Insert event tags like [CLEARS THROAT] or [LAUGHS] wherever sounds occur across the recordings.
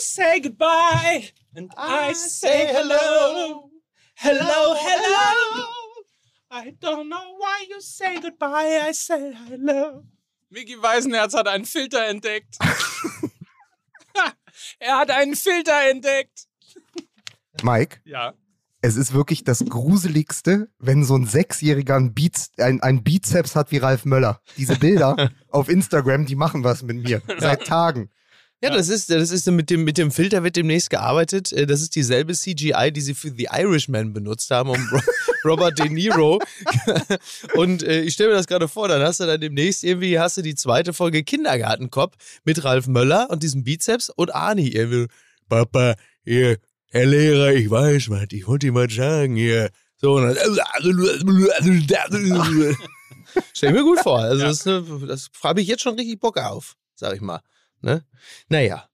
say goodbye and I say hello. Hello, hello. I don't know why you say goodbye, I say hello. Mickey Weisenherz hat einen Filter entdeckt. [LAUGHS] er hat einen Filter entdeckt. Mike, Ja. es ist wirklich das Gruseligste, wenn so ein Sechsjähriger ein, Biz, ein, ein Bizeps hat wie Ralf Möller. Diese Bilder [LAUGHS] auf Instagram, die machen was mit mir. Seit Tagen. Ja, das ist, das ist mit dem, mit dem Filter wird demnächst gearbeitet. Äh, Das ist dieselbe CGI, die sie für The Irishman benutzt haben, um Ro- [LAUGHS] Robert De Niro. [LAUGHS] Und äh, ich stelle mir das gerade vor, dann hast du dann demnächst irgendwie, hast du die zweite Folge Kindergartenkopf mit Ralf Möller und diesem Bizeps und Arnie irgendwie. Papa, hier, Herr Lehrer, ich weiß was, ich wollte Ihnen mal sagen, hier. So, und dann, [LAUGHS] Stell mir gut vor. Also das, äh, das habe ich jetzt schon richtig Bock auf, sag ich mal. Ne? Naja.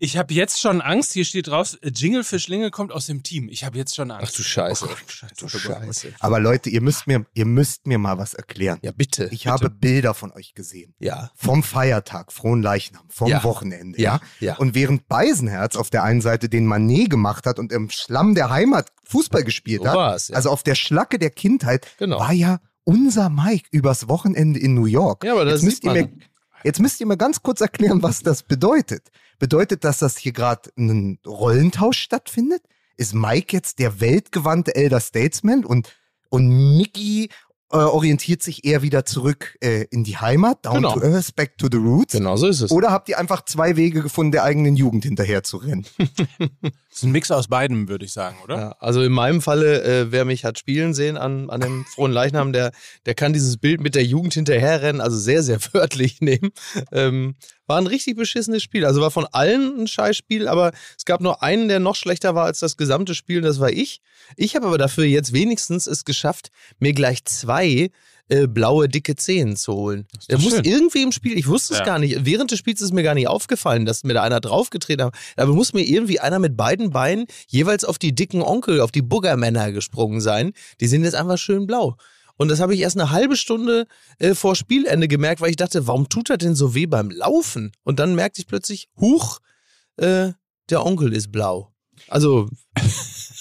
Ich habe jetzt schon Angst. Hier steht draus, äh, Jingle für Schlinge kommt aus dem Team. Ich habe jetzt schon Angst. Ach du Scheiße. Oh Gott, Scheiße. Du Scheiße. Aber Leute, ihr müsst mir, ihr müsst mir mal was erklären. Ja, bitte. Ich habe Bilder von euch gesehen. Ja. Vom Feiertag, frohen Leichnam, vom Ja. Wochenende. Ja, ja. Und während Beisenherz auf der einen Seite den Manet gemacht hat und im Schlamm der Heimat Fußball gespielt So hat, war's, ja. also auf der Schlacke der Kindheit, Genau. war ja unser Mike übers Wochenende in New York. Ja, aber das jetzt müsst, sieht ihr man. mir, jetzt müsst ihr mir ganz kurz erklären, was das bedeutet. Bedeutet das, dass hier gerade ein Rollentausch stattfindet? Ist Mike jetzt der weltgewandte Elder Statesman und, und Mickey äh, orientiert sich eher wieder zurück äh, in die Heimat, down Genau. to earth, back to the roots? Genau so ist es. Oder habt ihr einfach zwei Wege gefunden, der eigenen Jugend hinterher zu rennen? [LAUGHS] Das ist ein Mix aus beidem, würde ich sagen, oder? Ja, also in meinem Falle, äh, wer mich hat spielen sehen an, an dem [LAUGHS] frohen Leichnam, der, der kann dieses Bild mit der Jugend hinterherrennen, also sehr, sehr [LAUGHS] wörtlich nehmen. Ähm, war ein richtig beschissenes Spiel. Also war von allen ein Scheißspiel, aber es gab nur einen, der noch schlechter war als das gesamte Spiel, und das war ich. Ich habe aber dafür jetzt wenigstens es geschafft, mir gleich zwei äh, blaue, dicke Zehen zu holen. doch muss schön. irgendwie im Spiel, ich wusste es Ja. gar nicht, während des Spiels ist mir gar nicht aufgefallen, dass mir da einer draufgetreten hat. Aber muss mir irgendwie einer mit beiden Beinen jeweils auf die dicken Onkel, auf die Buggermänner gesprungen sein. Die sind jetzt einfach schön blau. Und das habe ich erst eine halbe Stunde äh, vor Spielende gemerkt, weil ich dachte, warum tut er denn so weh beim Laufen? Und dann merkte ich plötzlich, huch, äh, der Onkel ist blau. Also,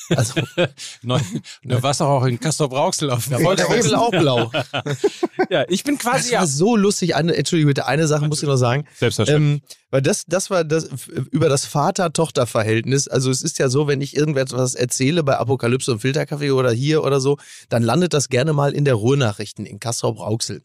also [LAUGHS] Neu, du warst doch auch in Castor Brauxel auf dem da war der Onkel auch blau. [LAUGHS] Ja, ich bin Das quasi war ja. so lustig. Eine, Entschuldigung, bitte, eine Sache muss ich noch sagen. Selbstverständlich. Ähm, weil das, das war das über das Vater-Tochter-Verhältnis. Also es ist ja so, wenn ich irgendetwas erzähle bei Apokalypse und Filterkaffee oder hier oder so, dann landet das gerne mal in der Ruhrnachrichten in Kassel-Brauxel.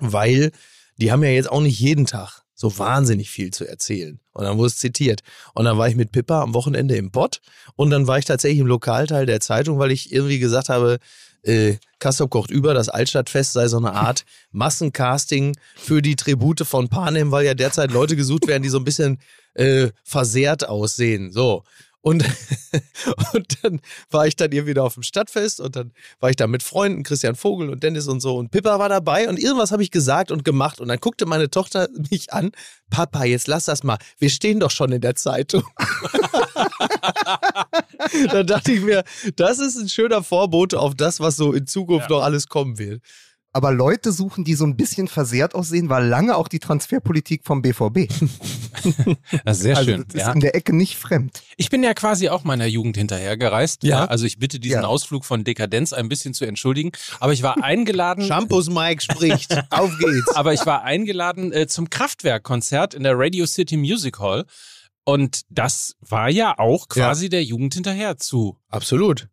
Weil die haben ja jetzt auch nicht jeden Tag so wahnsinnig viel zu erzählen. Und dann wurde es zitiert. Und dann war ich mit Pippa am Wochenende im Pott und dann war ich tatsächlich im Lokalteil der Zeitung, weil ich irgendwie gesagt habe, äh, Kassel kocht über, das Altstadtfest sei so eine Art [LAUGHS] Massencasting für die Tribute von Panem, weil ja derzeit Leute gesucht werden, die so ein bisschen äh, versehrt aussehen. So. Und, [LAUGHS] und dann war ich dann hier wieder auf dem Stadtfest und dann war ich da mit Freunden, Christian Vogel und Dennis und so und Pippa war dabei und irgendwas habe ich gesagt und gemacht und dann guckte meine Tochter [LAUGHS] mich an, Papa, jetzt lass das mal, wir stehen doch schon in der Zeitung. [LAUGHS] da dachte ich mir, das ist ein schöner Vorbote auf das, was so in Zukunft noch alles kommen wird. Aber Leute suchen, die so ein bisschen versehrt aussehen, war lange auch die Transferpolitik vom BVB. Das ist sehr also schön. das ist Ja. in der Ecke nicht fremd. Ich bin ja quasi auch meiner Jugend hinterhergereist. Ja. Ja. Also ich bitte diesen Ja. Ausflug von Dekadenz ein bisschen zu entschuldigen. Aber ich war eingeladen. Shampoos Mike spricht. [LAUGHS] Auf geht's. aber ich war eingeladen äh, zum Kraftwerk-Konzert in der Radio City Music Hall. Und das war ja auch quasi der Jugend hinterher zu Absolut.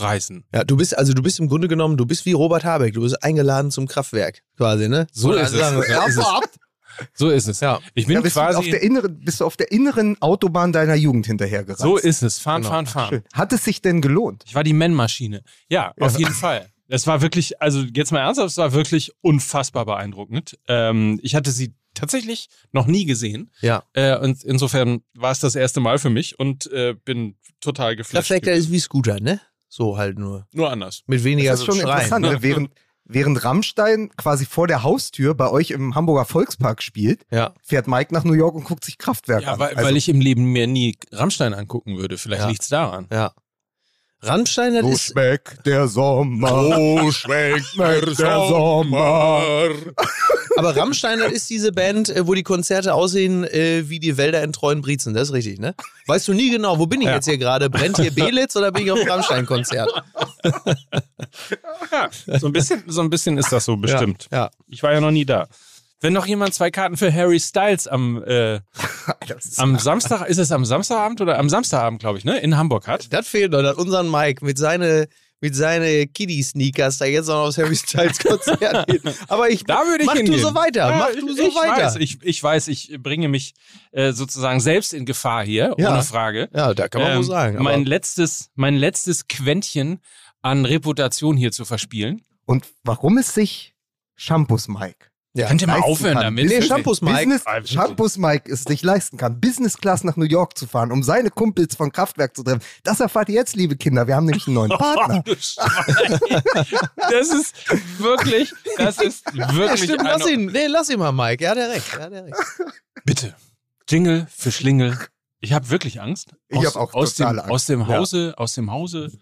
Reißen. Ja, du bist, also du bist im Grunde genommen, du bist wie Robert Habeck, du bist eingeladen zum Kraftwerk, quasi, ne? So Oder ist es. sagen So ist es. es. Ja. Ich bin Ja, bist, du auf quasi. der inneren, bist du auf der inneren Autobahn deiner Jugend hinterhergerannt. So ist es. Fahren, Genau. fahren, fahren. Schön. Hat es sich denn gelohnt? Ich war die Man-Maschine. Ja, auf jeden Fall. Das war wirklich, also jetzt mal ernsthaft, es war wirklich unfassbar beeindruckend. Ähm, ich hatte sie tatsächlich noch nie gesehen. Ja. Äh, und insofern war es das erste Mal für mich und äh, bin total geflasht. Kraftwerk, ist wie Scooter, ne? So halt nur. Nur anders. Mit weniger Das ist schon Schreien. interessant. Ne? Während, während Rammstein quasi vor der Haustür bei euch im Hamburger Volkspark spielt, Ja. fährt Mike nach New York und guckt sich Kraftwerk Ja, an. weil, Also, weil ich im Leben mir nie Rammstein angucken würde. Vielleicht Ja. liegt's daran. Ja. Rammstein, das so ist, schmeckt der Sommer. [LAUGHS] Oh, schmeckt der Sommer. Aber Rammstein, ist diese Band, äh, wo die Konzerte aussehen äh, wie die Wälder in treuen Briezen. Das ist richtig, ne? Weißt du nie genau, wo bin ich Ja. jetzt hier gerade? Brennt hier Belitz oder bin ich auf dem Rammstein-Konzert? Ja, so ein bisschen, so ein bisschen ist das so bestimmt. Ja. Ich war ja noch nie da. Wenn noch jemand zwei Karten für Harry Styles am, äh, [LAUGHS] ist am Samstag, ist es am Samstagabend oder am Samstagabend, glaube ich, ne? In Hamburg hat. Das fehlt noch, dass unseren Mike mit seine mit seine Kiddie-Sneakers da jetzt noch aufs Harry Styles Konzert [LAUGHS] geht. Aber ich Da würde ich mach hingehen. du so weiter, Ja, mach ich, du so ich weiter. Weiß, ich, ich weiß, ich bringe mich äh, sozusagen selbst in Gefahr hier, Ja. ohne Frage. ja, da kann man Ähm, wohl sagen. Mein letztes, mein letztes Quäntchen an Reputation hier zu verspielen. Und warum es sich Shampoos Mike ja. Könnt ihr mal leisten aufhören kann. damit? Nee, Shampoos Mike. Business. Shampoos Mike es sich leisten kann, Business Class nach New York zu fahren, um seine Kumpels von Kraftwerk zu treffen. Das erfahrt ihr jetzt, liebe Kinder. Wir haben nämlich einen neuen [LAUGHS] Partner. Du Schwein. Das ist wirklich, das ist [LAUGHS] Ja, wirklich stimmt, lass ihn, nee, lass ihn mal, Mike. Ja, der recht. Ja, der recht. Bitte. Jingle für Schlingel. Ich habe wirklich Angst. Ich hab auch aus dem, Angst. aus dem Ja. Hause, aus dem Hause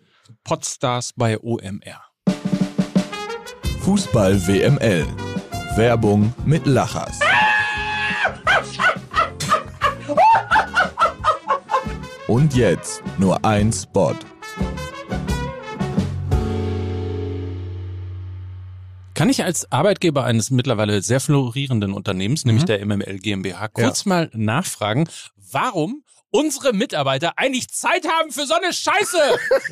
Podstars bei OMR. Fußball WML. Werbung mit Lachers. Und jetzt nur ein Spot. Kann ich als Arbeitgeber eines mittlerweile sehr florierenden Unternehmens, nämlich Mhm. der MML GmbH, kurz mal nachfragen, warum unsere Mitarbeiter eigentlich Zeit haben für so eine Scheiße,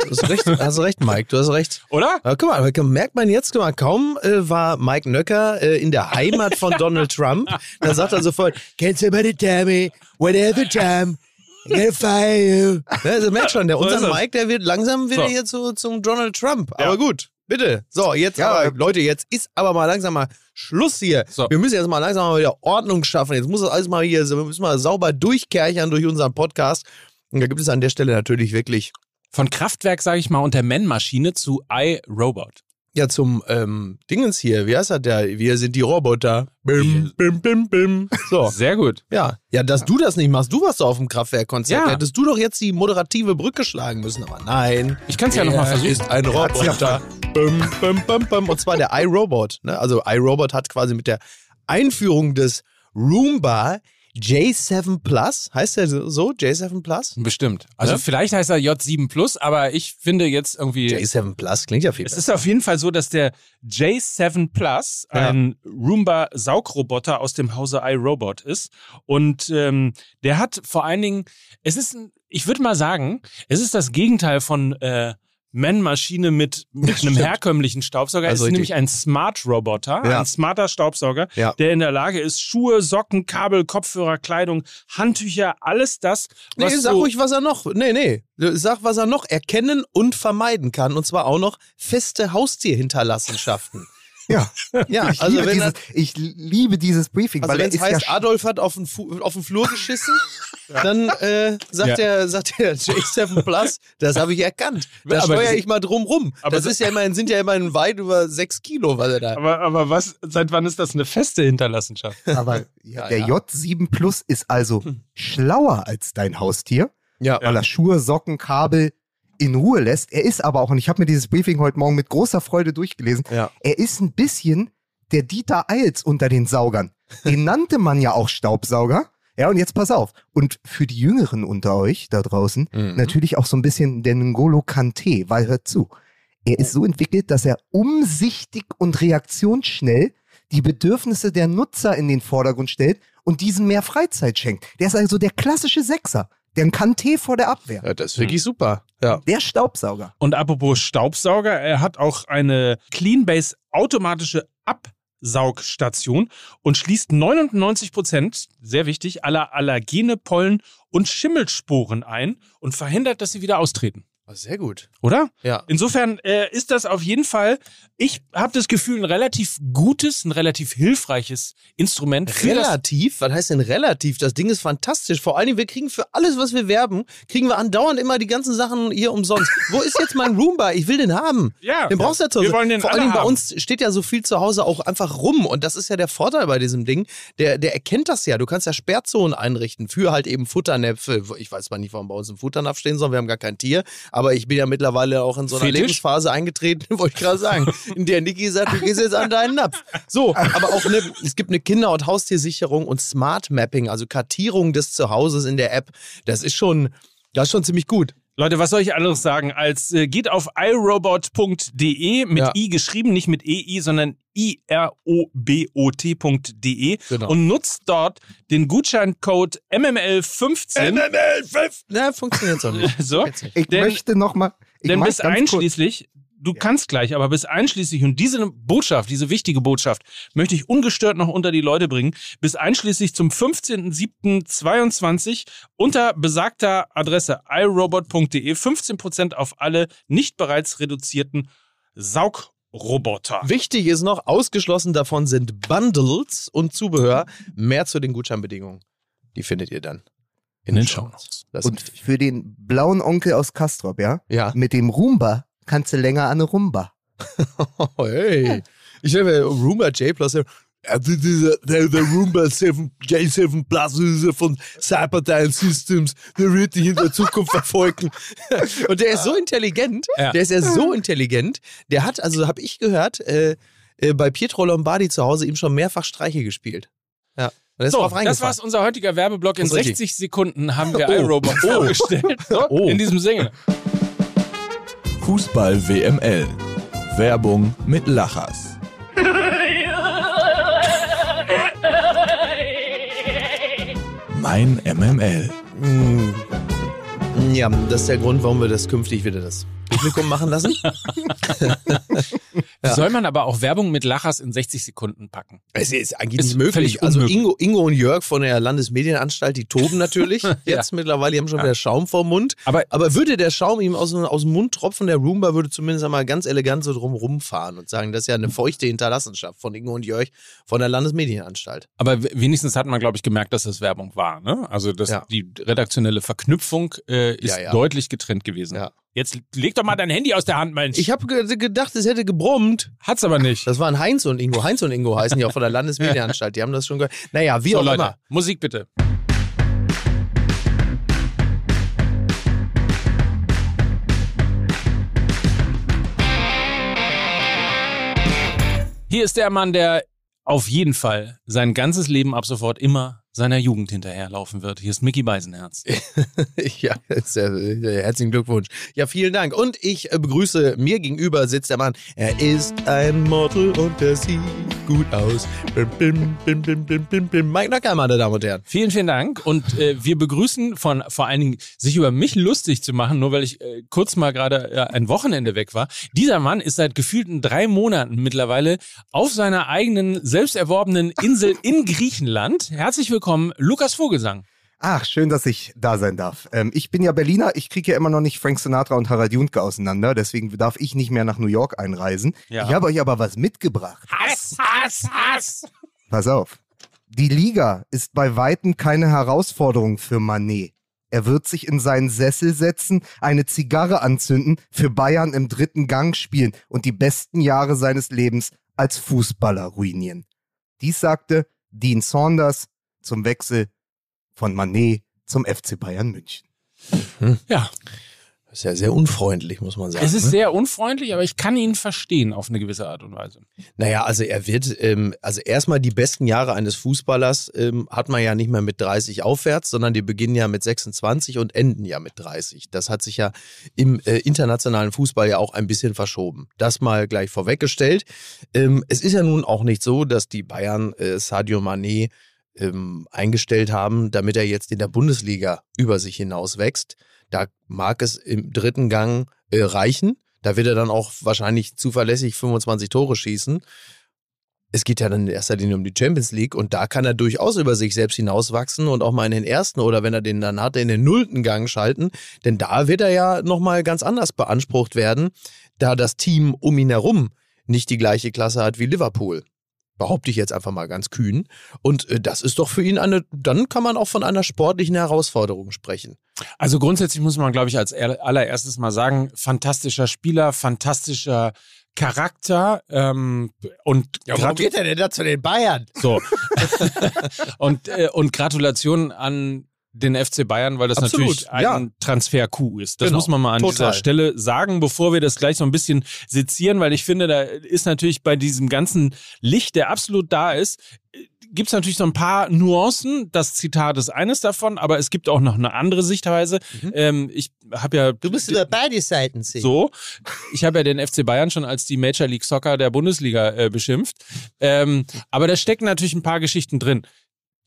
Du hast recht, hast recht, Mike, du hast recht. oder? Aber guck mal, merkt man jetzt, guck mal, kaum äh, war Mike Nöcker äh, in der Heimat von [LAUGHS] Donald Trump, da sagt er sofort, can somebody tell me whatever time I'm gonna fire you. [LAUGHS] Ne, also merkt schon, der unser. Mike, der wird langsam wieder So. hier zu, zum Donald Trump. Ja. Aber gut, bitte. So, jetzt Ja, aber, äh, Leute, jetzt ist aber mal langsam mal Schluss hier. So. Wir müssen jetzt mal langsam mal wieder Ordnung schaffen. Jetzt muss das alles mal hier, wir müssen mal sauber durchkerchern durch unseren Podcast. Und da gibt es an der Stelle natürlich wirklich Von Kraftwerk, sage ich mal, und der Man-Maschine zu iRobot. Ja, zum ähm, Dingens hier, wie heißt das der? Wir sind die Roboter. Bim, bim, bim, bim. So. [LAUGHS] Sehr gut. Ja, ja, dass du das nicht machst, du warst doch auf dem Kraftwerkkonzert, Ja. hättest du doch jetzt die moderative Brücke schlagen müssen, aber nein. Ich kann es ja nochmal Er versuchen. ist ein Roboter. Bim, bim, bim, bim. Und zwar der iRobot. Ne? Also iRobot hat quasi mit der Einführung des Roomba J7 Plus, heißt der so? J7 Plus? Bestimmt. Also Ja? vielleicht heißt er J7 Plus, aber ich finde jetzt irgendwie. J7 Plus klingt ja viel Es besser. ist auf jeden Fall so, dass der J7 Plus Ja. ein Roomba-Saugroboter aus dem Hause iRobot ist. Und ähm, der hat vor allen Dingen, es ist, ein, ich würde mal sagen, es ist das Gegenteil von äh, Man-Maschine mit, mit einem herkömmlichen Staubsauger. Also es ist richtig. nämlich ein Smart-Roboter, Ja. ein smarter Staubsauger, Ja. der in der Lage ist, Schuhe, Socken, Kabel, Kopfhörer, Kleidung, Handtücher, alles das, Nee, was sag so ruhig, was er noch. Nee, nee. Sag, was er noch erkennen und vermeiden kann. Und zwar auch noch feste Haustierhinterlassenschaften. Ja, [LAUGHS] Ja, ich, also liebe wenn, dieses, ich liebe dieses Briefing, also weil wenn es heißt, ja Adolf hat auf den, Fu auf den Flur geschissen, [LAUGHS] dann äh, sagt, Ja. der, sagt der [LAUGHS] J7 Plus, das habe ich erkannt. Da steuere das- ich mal drum rum. Aber Das das- ist ja immerhin, sind ja immerhin weit über sechs Kilo, was er da. aber, aber was, seit wann ist das eine feste Hinterlassenschaft? Aber ja, Ja, der ja. J7 Plus ist also schlauer als dein Haustier, Ja. weil er Schuhe, Socken, Kabel in Ruhe lässt. Er ist aber auch, und ich habe mir dieses Briefing heute Morgen mit großer Freude durchgelesen, Ja. er ist ein bisschen der Dieter Eils unter den Saugern. Den [LAUGHS] nannte man ja auch Staubsauger. Ja, und jetzt pass auf. Und für die Jüngeren unter euch da draußen Mhm. natürlich auch so ein bisschen der N'Golo Kante, weil hört zu. Er ist so entwickelt, dass er umsichtig und reaktionsschnell die Bedürfnisse der Nutzer in den Vordergrund stellt und diesen mehr Freizeit schenkt. Der ist also der klassische Sechser, der ein Kante vor der Abwehr. ja, das ist wirklich super. Ja. Der Staubsauger. Und apropos Staubsauger, er hat auch eine Cleanbase automatische Absaugstation und schließt 99 Prozent, sehr wichtig, aller Allergene, Pollen und Schimmelsporen ein und verhindert, dass sie wieder austreten. Sehr gut. Oder? Ja. Insofern äh, ist das auf jeden Fall, ich habe das Gefühl, ein relativ gutes, ein relativ hilfreiches Instrument Relativ? Was heißt denn relativ? Das Ding ist fantastisch. Vor allen Dingen, wir kriegen für alles, was wir werben, kriegen wir andauernd immer die ganzen Sachen hier umsonst. Wo ist jetzt mein Roomba? Ich will den haben. Ja, Den brauchst du ja zu wir Hause. wollen den Vor allen alle Dingen bei haben. uns steht ja so viel zu Hause auch einfach rum. Und das ist ja der Vorteil bei diesem Ding. Der, der erkennt das ja. Du kannst ja Sperrzonen einrichten für halt eben Futternäpfe. Ich weiß zwar nicht, warum bei uns ein Futternapf stehen soll. Wir haben gar kein Tier. Aber ich bin ja mittlerweile auch in so einer Fetisch? Lebensphase eingetreten, [LAUGHS] wollte ich gerade sagen, in der Niki sagt, du gehst jetzt an deinen Napf. So, aber auch ne, es gibt eine Kinder- und Haustiersicherung und Smart Mapping, also Kartierung des Zuhauses in der App. Das ist schon, das ist schon ziemlich gut. Leute, was soll ich anderes sagen als äh, geht auf iRobot.de mit Ja. i geschrieben, nicht mit ei, sondern i r o b o t.de Genau. und nutzt dort den Gutscheincode MML15. Na, funktioniert [LAUGHS] so nicht. So. Ich Denn- möchte noch mal. Ich denn bis ganz kurz- einschließlich, du kannst gleich, aber bis einschließlich, und diese Botschaft, diese wichtige Botschaft, möchte ich ungestört noch unter die Leute bringen, bis einschließlich zum 15.07.22 unter besagter Adresse iRobot.de 15% auf alle nicht bereits reduzierten Saugroboter. Wichtig ist noch, ausgeschlossen davon sind Bundles und Zubehör. Mehr zu den Gutscheinbedingungen. Die findet ihr dann in, den Shownotes. Und wichtig. für den blauen Onkel aus Kastrop, ja? Ja. Mit dem Roomba kannst du länger an eine Rumba. Oh, [LAUGHS] hey. Ich habe Roomba J Plus. Ja, das ist Der, der Roomba 7, J7 Plus ist ja von Cyberdyne Systems. Der wird dich in der Zukunft [LAUGHS] verfolgen. Und der ist so intelligent. Ja. Der ist ja so intelligent. Der hat, also habe ich gehört, äh, äh, bei Pietro Lombardi zu Hause ihm schon mehrfach Streiche gespielt. Ja. Und So, das war's unser heutiger Werbeblock. In Das ist richtig. 60 Sekunden haben wir Oh. iRobot Oh. vorgestellt. So, [LAUGHS] Oh. In diesem Sinne. Fußball WML. Werbung mit Lachers. [LAUGHS] Mein MML. Mm. Ja, das ist der Grund, warum wir das künftig wieder das Publikum machen lassen. [LAUGHS] Ja. Soll man aber auch Werbung mit Lachers in 60 Sekunden packen? Es ist eigentlich Ist nicht möglich. Also. Ingo, Ingo und Jörg von der Landesmedienanstalt, die toben natürlich [LAUGHS] jetzt mittlerweile, die haben schon wieder Schaum vorm Mund. Aber Aber würde der Schaum ihm aus, dem- aus dem Mund tropfen, der Roomba würde zumindest einmal ganz elegant so drum rumfahren und sagen, das ist ja eine feuchte Hinterlassenschaft von Ingo und Jörg von der Landesmedienanstalt. Aber wenigstens hat man, glaube ich, gemerkt, dass das Werbung war. Ne? Also dass Ja. die redaktionelle Verknüpfung äh, ist Ja, ja. deutlich getrennt gewesen. Ja. Jetzt leg doch mal dein Handy aus der Hand, Mensch. Ich habe ge gedacht, es hätte gebrummt. Hat's aber nicht. Das waren Heinz und Ingo. Heinz und Ingo heißen die auch von der [LAUGHS] Landesmedienanstalt. Die haben das schon gehört. Naja, wie so, auch Leute, immer. Musik bitte. Hier ist der Mann, der auf jeden Fall sein ganzes Leben ab sofort immer seiner Jugend hinterherlaufen wird. Hier ist Mickey Beisenherz. [LAUGHS] Ja, sehr, sehr, herzlichen Glückwunsch. Ja, vielen Dank. Und ich äh, begrüße, mir gegenüber sitzt der Mann. Er ist ein Model und er sieht gut aus. Bim, bim, bim, bim, bim, bim, bim. Mike Nacker, meine Damen und Herren. Vielen, vielen Dank. Und äh, wir begrüßen von vor allen Dingen, sich über mich lustig zu machen, nur weil ich äh, kurz mal gerade äh, ein Wochenende weg war. Dieser Mann ist seit gefühlten drei Monaten mittlerweile auf seiner eigenen, selbst erworbenen Insel in Griechenland. Herzlich willkommen, Lukas Vogelsang. Ach, schön, dass ich da sein darf. Ähm, ich bin ja Berliner, ich kriege ja immer noch nicht Frank Sinatra und Harald Juntke auseinander, deswegen darf ich nicht mehr nach New York einreisen. Ja. Ich habe euch aber was mitgebracht. Hass, Hass, Hass. Pass auf. Die Liga ist bei Weitem keine Herausforderung für Manet. Er wird sich in seinen Sessel setzen, eine Zigarre anzünden, für Bayern im dritten Gang spielen und die besten Jahre seines Lebens als Fußballer ruinieren. Dies sagte Dean Saunders zum Wechsel von Manet zum FC Bayern München. Ja, Das ist ja sehr unfreundlich, muss man sagen. es ist ne? sehr unfreundlich, aber ich kann ihn verstehen auf eine gewisse Art und Weise. Naja, also er wird, ähm, also erstmal die besten Jahre eines Fußballers ähm, hat man ja nicht mehr mit 30 aufwärts, sondern die beginnen ja mit 26 und enden ja mit 30. Das hat sich ja im äh, internationalen Fußball ja auch ein bisschen verschoben. Das mal gleich vorweggestellt. Ähm, es ist ja nun auch nicht so, dass die Bayern äh, Sadio Mané ähm, eingestellt haben, damit er jetzt in der Bundesliga über sich hinaus wächst. Da mag es im dritten Gang äh, reichen. Da wird er dann auch wahrscheinlich zuverlässig 25 Tore schießen. Es geht ja dann in erster Linie um die Champions League und da kann er durchaus über sich selbst hinauswachsen und auch mal in den ersten oder wenn er den dann hat, in den nullten Gang schalten. Denn da wird er ja nochmal ganz anders beansprucht werden, da das Team um ihn herum nicht die gleiche Klasse hat wie Liverpool. Behaupte ich jetzt einfach mal ganz kühn. Und äh, das ist doch für ihn eine, dann kann man auch von einer sportlichen Herausforderung sprechen. Also grundsätzlich muss man, glaube ich, als aller- allererstes mal sagen, fantastischer Spieler, fantastischer Charakter ähm, und gratu- er denn da zu den Bayern? so [LAUGHS] und äh, und Gratulation an den FC Bayern, weil das Absolut, natürlich ein ja. Transfer-Coup ist. Das Genau, muss man mal an total. dieser Stelle sagen, bevor wir das gleich so ein bisschen sezieren, weil ich finde, da ist natürlich bei diesem ganzen Licht, der absolut da ist, gibt es natürlich so ein paar Nuancen. Das Zitat ist eines davon, aber es gibt auch noch eine andere Sichtweise. Ähm, ich habe ja Mhm. Du bist über beide Seiten sehen. so. Ich habe ja den FC Bayern schon als die Major League Soccer der Bundesliga äh, beschimpft. Ähm, aber da stecken natürlich ein paar Geschichten drin.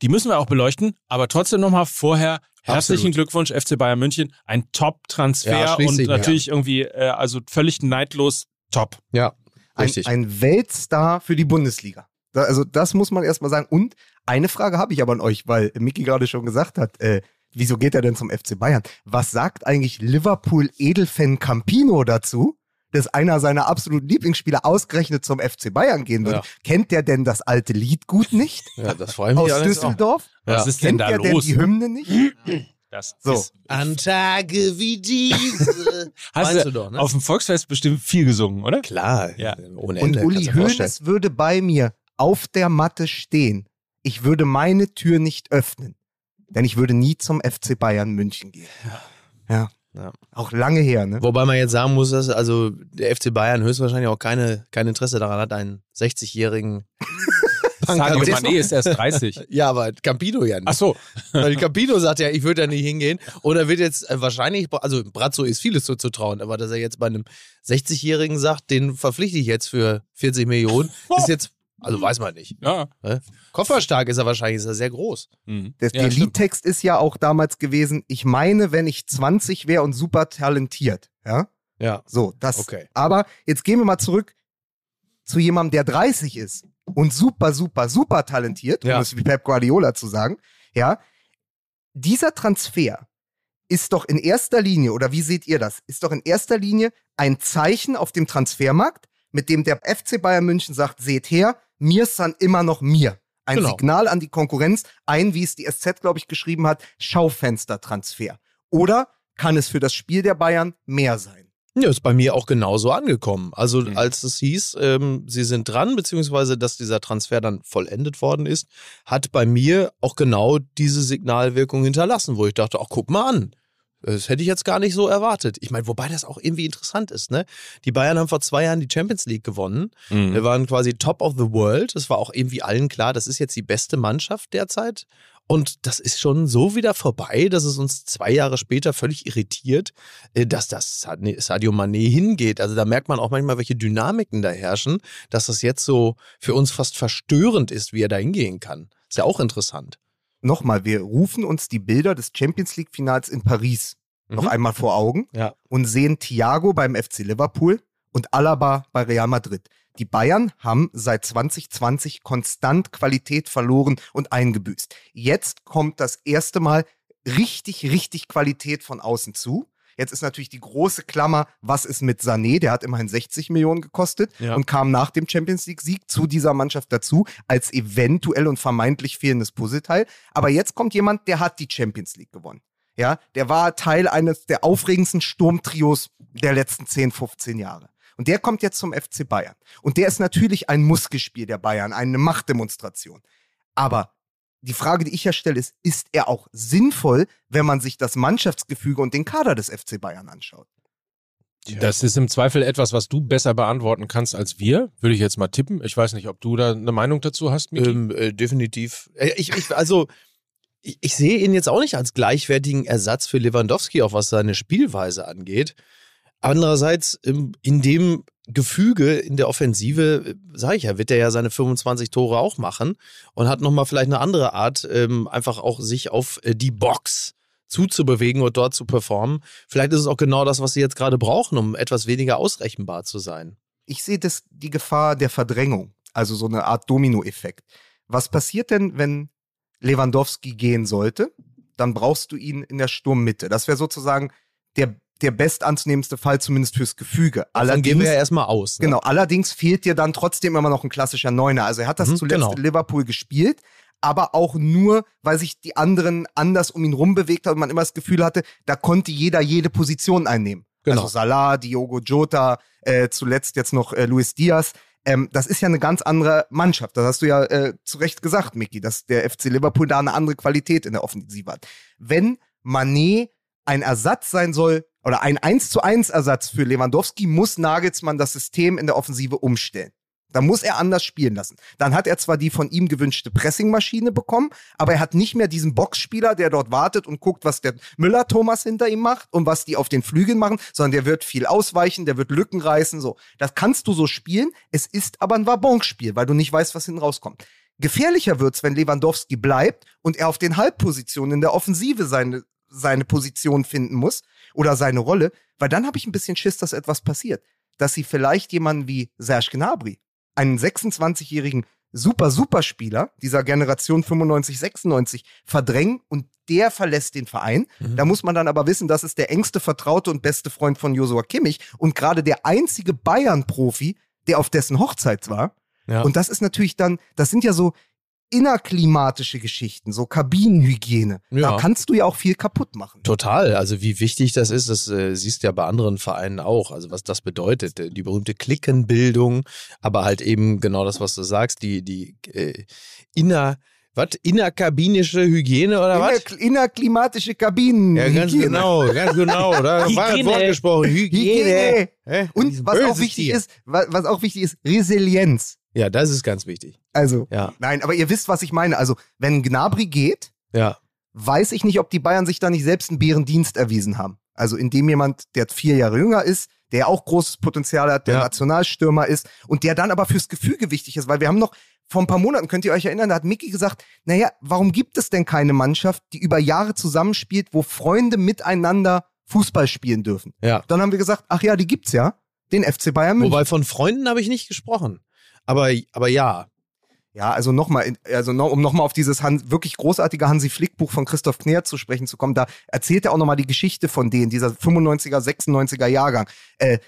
Die müssen wir auch beleuchten, aber trotzdem nochmal vorher herzlichen Absolut. Glückwunsch FC Bayern München. Ein Top-Transfer Ja, und natürlich irgendwie, äh, also völlig neidlos top. Ja, Ein, richtig. ein Weltstar für die Bundesliga. Da, also das muss man erstmal sagen. Und eine Frage habe ich aber an euch, weil Micky gerade schon gesagt hat, äh, wieso geht er denn zum FC Bayern? Was sagt eigentlich Liverpool Edelfan Campino dazu? Dass einer seiner absoluten Lieblingsspieler ausgerechnet zum FC Bayern gehen würde. Ja. Kennt der denn das alte Lied gut nicht? ja, das freut mich Aus allerdings auch. Düsseldorf? Was Ja. ist denn Kennt da der denn los? die Hymne nicht? Das So. ist, An Tage wie diese. [LAUGHS] hast du du doch, ne? auf dem Volksfest bestimmt viel gesungen, oder? Klar, Ja. ohne Und Ende. Uli dir vorstellen. Hoeneß würde bei mir auf der Matte stehen. Ich würde meine Tür nicht öffnen. Denn ich würde nie zum FC Bayern München gehen. Ja. Ja. Auch lange her, ne? Wobei man jetzt sagen muss, dass also der FC Bayern höchstwahrscheinlich auch keine, kein Interesse daran hat, einen 60-jährigen Sadio Mané ist erst 30. [LAUGHS] Ja, aber Campino ja nicht. Ach so. Weil Campino sagt ja, ich würde da nicht hingehen. Und er wird jetzt äh, wahrscheinlich, also Brazzo ist vieles so zu trauen, aber dass er jetzt bei einem 60-Jährigen sagt, den verpflichte ich jetzt für 40 Millionen, [LAUGHS] ist jetzt, also weiß man nicht. Ja. Kofferstark ist er wahrscheinlich, ist er sehr groß. Mhm. Der, Ja, der. Liedtext ist ja auch damals gewesen, ich meine, wenn ich 20 wäre und super talentiert. Ja? Ja. So, das. Okay. Aber jetzt gehen wir mal zurück zu jemandem, der 30 ist und super, super, super talentiert, Ja. um es wie Pep Guardiola zu sagen. Ja. Dieser Transfer ist doch in erster Linie, oder wie seht ihr das? Ist doch in erster Linie ein Zeichen auf dem Transfermarkt, mit dem der FC Bayern München sagt, seht her, mir san immer noch mir. Ein Genau. Signal an die Konkurrenz, ein, wie es die SZ, glaube ich, geschrieben hat, Schaufenstertransfer. Oder kann es für das Spiel der Bayern mehr sein? Ja, ist bei mir auch genauso angekommen. Also Mhm. als es hieß, ähm, sie sind dran, beziehungsweise dass dieser Transfer dann vollendet worden ist, hat bei mir auch genau diese Signalwirkung hinterlassen, wo ich dachte, ach guck mal an. Das hätte ich jetzt gar nicht so erwartet. Ich meine, wobei das auch irgendwie interessant ist, ne? Die Bayern haben vor zwei Jahren die Champions League gewonnen. Mhm. Wir waren quasi top of the world. Es war auch irgendwie allen klar, das ist jetzt die beste Mannschaft derzeit. Und das ist schon so wieder vorbei, dass es uns zwei Jahre später völlig irritiert, äh, dass das Sad- Sadio Mané hingeht. Also da merkt man auch manchmal, welche Dynamiken da herrschen, dass das jetzt so für uns fast verstörend ist, wie er da hingehen kann. Ist ja auch interessant. Nochmal, wir rufen uns die Bilder des Champions League-Finals in Paris noch Mhm. einmal vor Augen Ja. und sehen Thiago beim FC Liverpool und Alaba bei Real Madrid. Die Bayern haben seit 2020 konstant Qualität verloren und eingebüßt. Jetzt kommt das erste Mal richtig, richtig Qualität von außen zu. Jetzt ist natürlich die große Klammer, was ist mit Sané? Der hat immerhin 60 Millionen gekostet Ja. und kam nach dem Champions League-Sieg zu dieser Mannschaft dazu als eventuell und vermeintlich fehlendes Puzzleteil. Aber jetzt kommt jemand, der hat die Champions League gewonnen. Ja, der war Teil eines der aufregendsten Sturmtrios der letzten 10, 15 Jahre. Und der kommt jetzt zum FC Bayern. Und der ist natürlich ein Muskelspiel der Bayern, eine Machtdemonstration. Aber die Frage, die ich ja stelle, ist, ist er auch sinnvoll, wenn man sich das Mannschaftsgefüge und den Kader des FC Bayern anschaut? Das ist im Zweifel etwas, was du besser beantworten kannst als wir. Würde ich jetzt mal tippen. Ich weiß nicht, ob du da eine Meinung dazu hast, Miki. Ähm, äh, definitiv. Äh, Ich, ich, also, ich, ich sehe ihn jetzt auch nicht als gleichwertigen Ersatz für Lewandowski, auch was seine Spielweise angeht. Andererseits, in dem Gefüge in der Offensive, sage ich ja, wird er ja seine 25 Tore auch machen und hat nochmal vielleicht eine andere Art, ähm, einfach auch sich auf äh, die Box zuzubewegen und dort zu performen. Vielleicht ist es auch genau das, was sie jetzt gerade brauchen, um etwas weniger ausrechenbar zu sein. Ich sehe das, die Gefahr der Verdrängung, also so eine Art Dominoeffekt. Was passiert denn, wenn Lewandowski gehen sollte? Dann brauchst du ihn in der Sturmmitte. Das wäre sozusagen der, der bestanzunehmendste Fall, zumindest fürs Gefüge. Dann gehen wir ja erstmal aus. Ne? Genau, allerdings fehlt dir dann trotzdem immer noch ein klassischer Neuner. Also er hat das Mhm, zuletzt genau. in Liverpool gespielt, aber auch nur, weil sich die anderen anders um ihn rum bewegt haben und man immer das Gefühl hatte, da konnte jeder jede Position einnehmen. Genau. Also Salah, Diogo Jota, äh, zuletzt jetzt noch äh, Luis Diaz. ähm, das ist ja eine ganz andere Mannschaft. Das hast du ja äh, zu Recht gesagt, Micky, dass der FC Liverpool da eine andere Qualität in der Offensive hat. Wenn Manet ein Ersatz sein soll oder ein 1 zu 1 Ersatz für Lewandowski, muss Nagelsmann das System in der Offensive umstellen. Da muss er anders spielen lassen. Dann hat er zwar die von ihm gewünschte Pressingmaschine bekommen, aber er hat nicht mehr diesen Boxspieler, der dort wartet und guckt, was der Müller-Thomas hinter ihm macht und was die auf den Flügeln machen, sondern der wird viel ausweichen, der wird Lücken reißen, so. Das kannst du so spielen. Es ist aber ein Wabonspiel, weil du nicht weißt, was hinten rauskommt. Gefährlicher wird's, wenn Lewandowski bleibt und er auf den Halbpositionen in der Offensive seine, seine Position finden muss oder seine Rolle, weil dann habe ich ein bisschen Schiss, dass etwas passiert. Dass sie vielleicht jemanden wie Serge Gnabry einen 26-jährigen super, super Spieler dieser Generation 95, 96 verdrängen und der verlässt den Verein. Mhm. Da muss man dann aber wissen, das ist der engste Vertraute und beste Freund von Josua Kimmich und gerade der einzige Bayern-Profi, der auf dessen Hochzeit war. Ja. Und das ist natürlich dann, das sind ja so innerklimatische Geschichten, so Kabinenhygiene. Ja. Da kannst du ja auch viel kaputt machen. Total. Also wie wichtig das ist, das äh, siehst du ja bei anderen Vereinen auch. Also was das bedeutet, äh, die berühmte Klickenbildung, aber halt eben genau das, was du sagst, die, die äh, inner was? Innerkabinische Hygiene oder Inner, was? Innerklimatische Kabinen. Ja, ganz genau, ganz genau. Da [LAUGHS] war das Wort gesprochen. Hygiene. Hygiene. Und was auch wichtig ist, was, was auch wichtig ist, Resilienz. Ja, das ist ganz wichtig. Also, ja. nein, aber ihr wisst, was ich meine. Also, wenn Gnabry geht, ja. weiß ich nicht, ob die Bayern sich da nicht selbst einen Bärendienst erwiesen haben. Also, indem jemand, der vier Jahre jünger ist, der auch großes Potenzial hat, der ja. Nationalstürmer ist und der dann aber fürs Gefüge wichtig ist, weil wir haben noch vor ein paar Monaten, könnt ihr euch erinnern, da hat Mickey gesagt, naja, warum gibt es denn keine Mannschaft, die über Jahre zusammenspielt, wo Freunde miteinander Fußball spielen dürfen? Ja. Dann haben wir gesagt, ach ja, die gibt's ja, den FC Bayern München. Wobei von Freunden habe ich nicht gesprochen. Aber, aber ja. Ja, also nochmal, also noch, um nochmal auf dieses Han wirklich großartige Hansi Flick-Buch von Christoph Kner zu sprechen zu kommen, da erzählt er auch nochmal die Geschichte von denen, dieser 95er, 96er Jahrgang. Äh,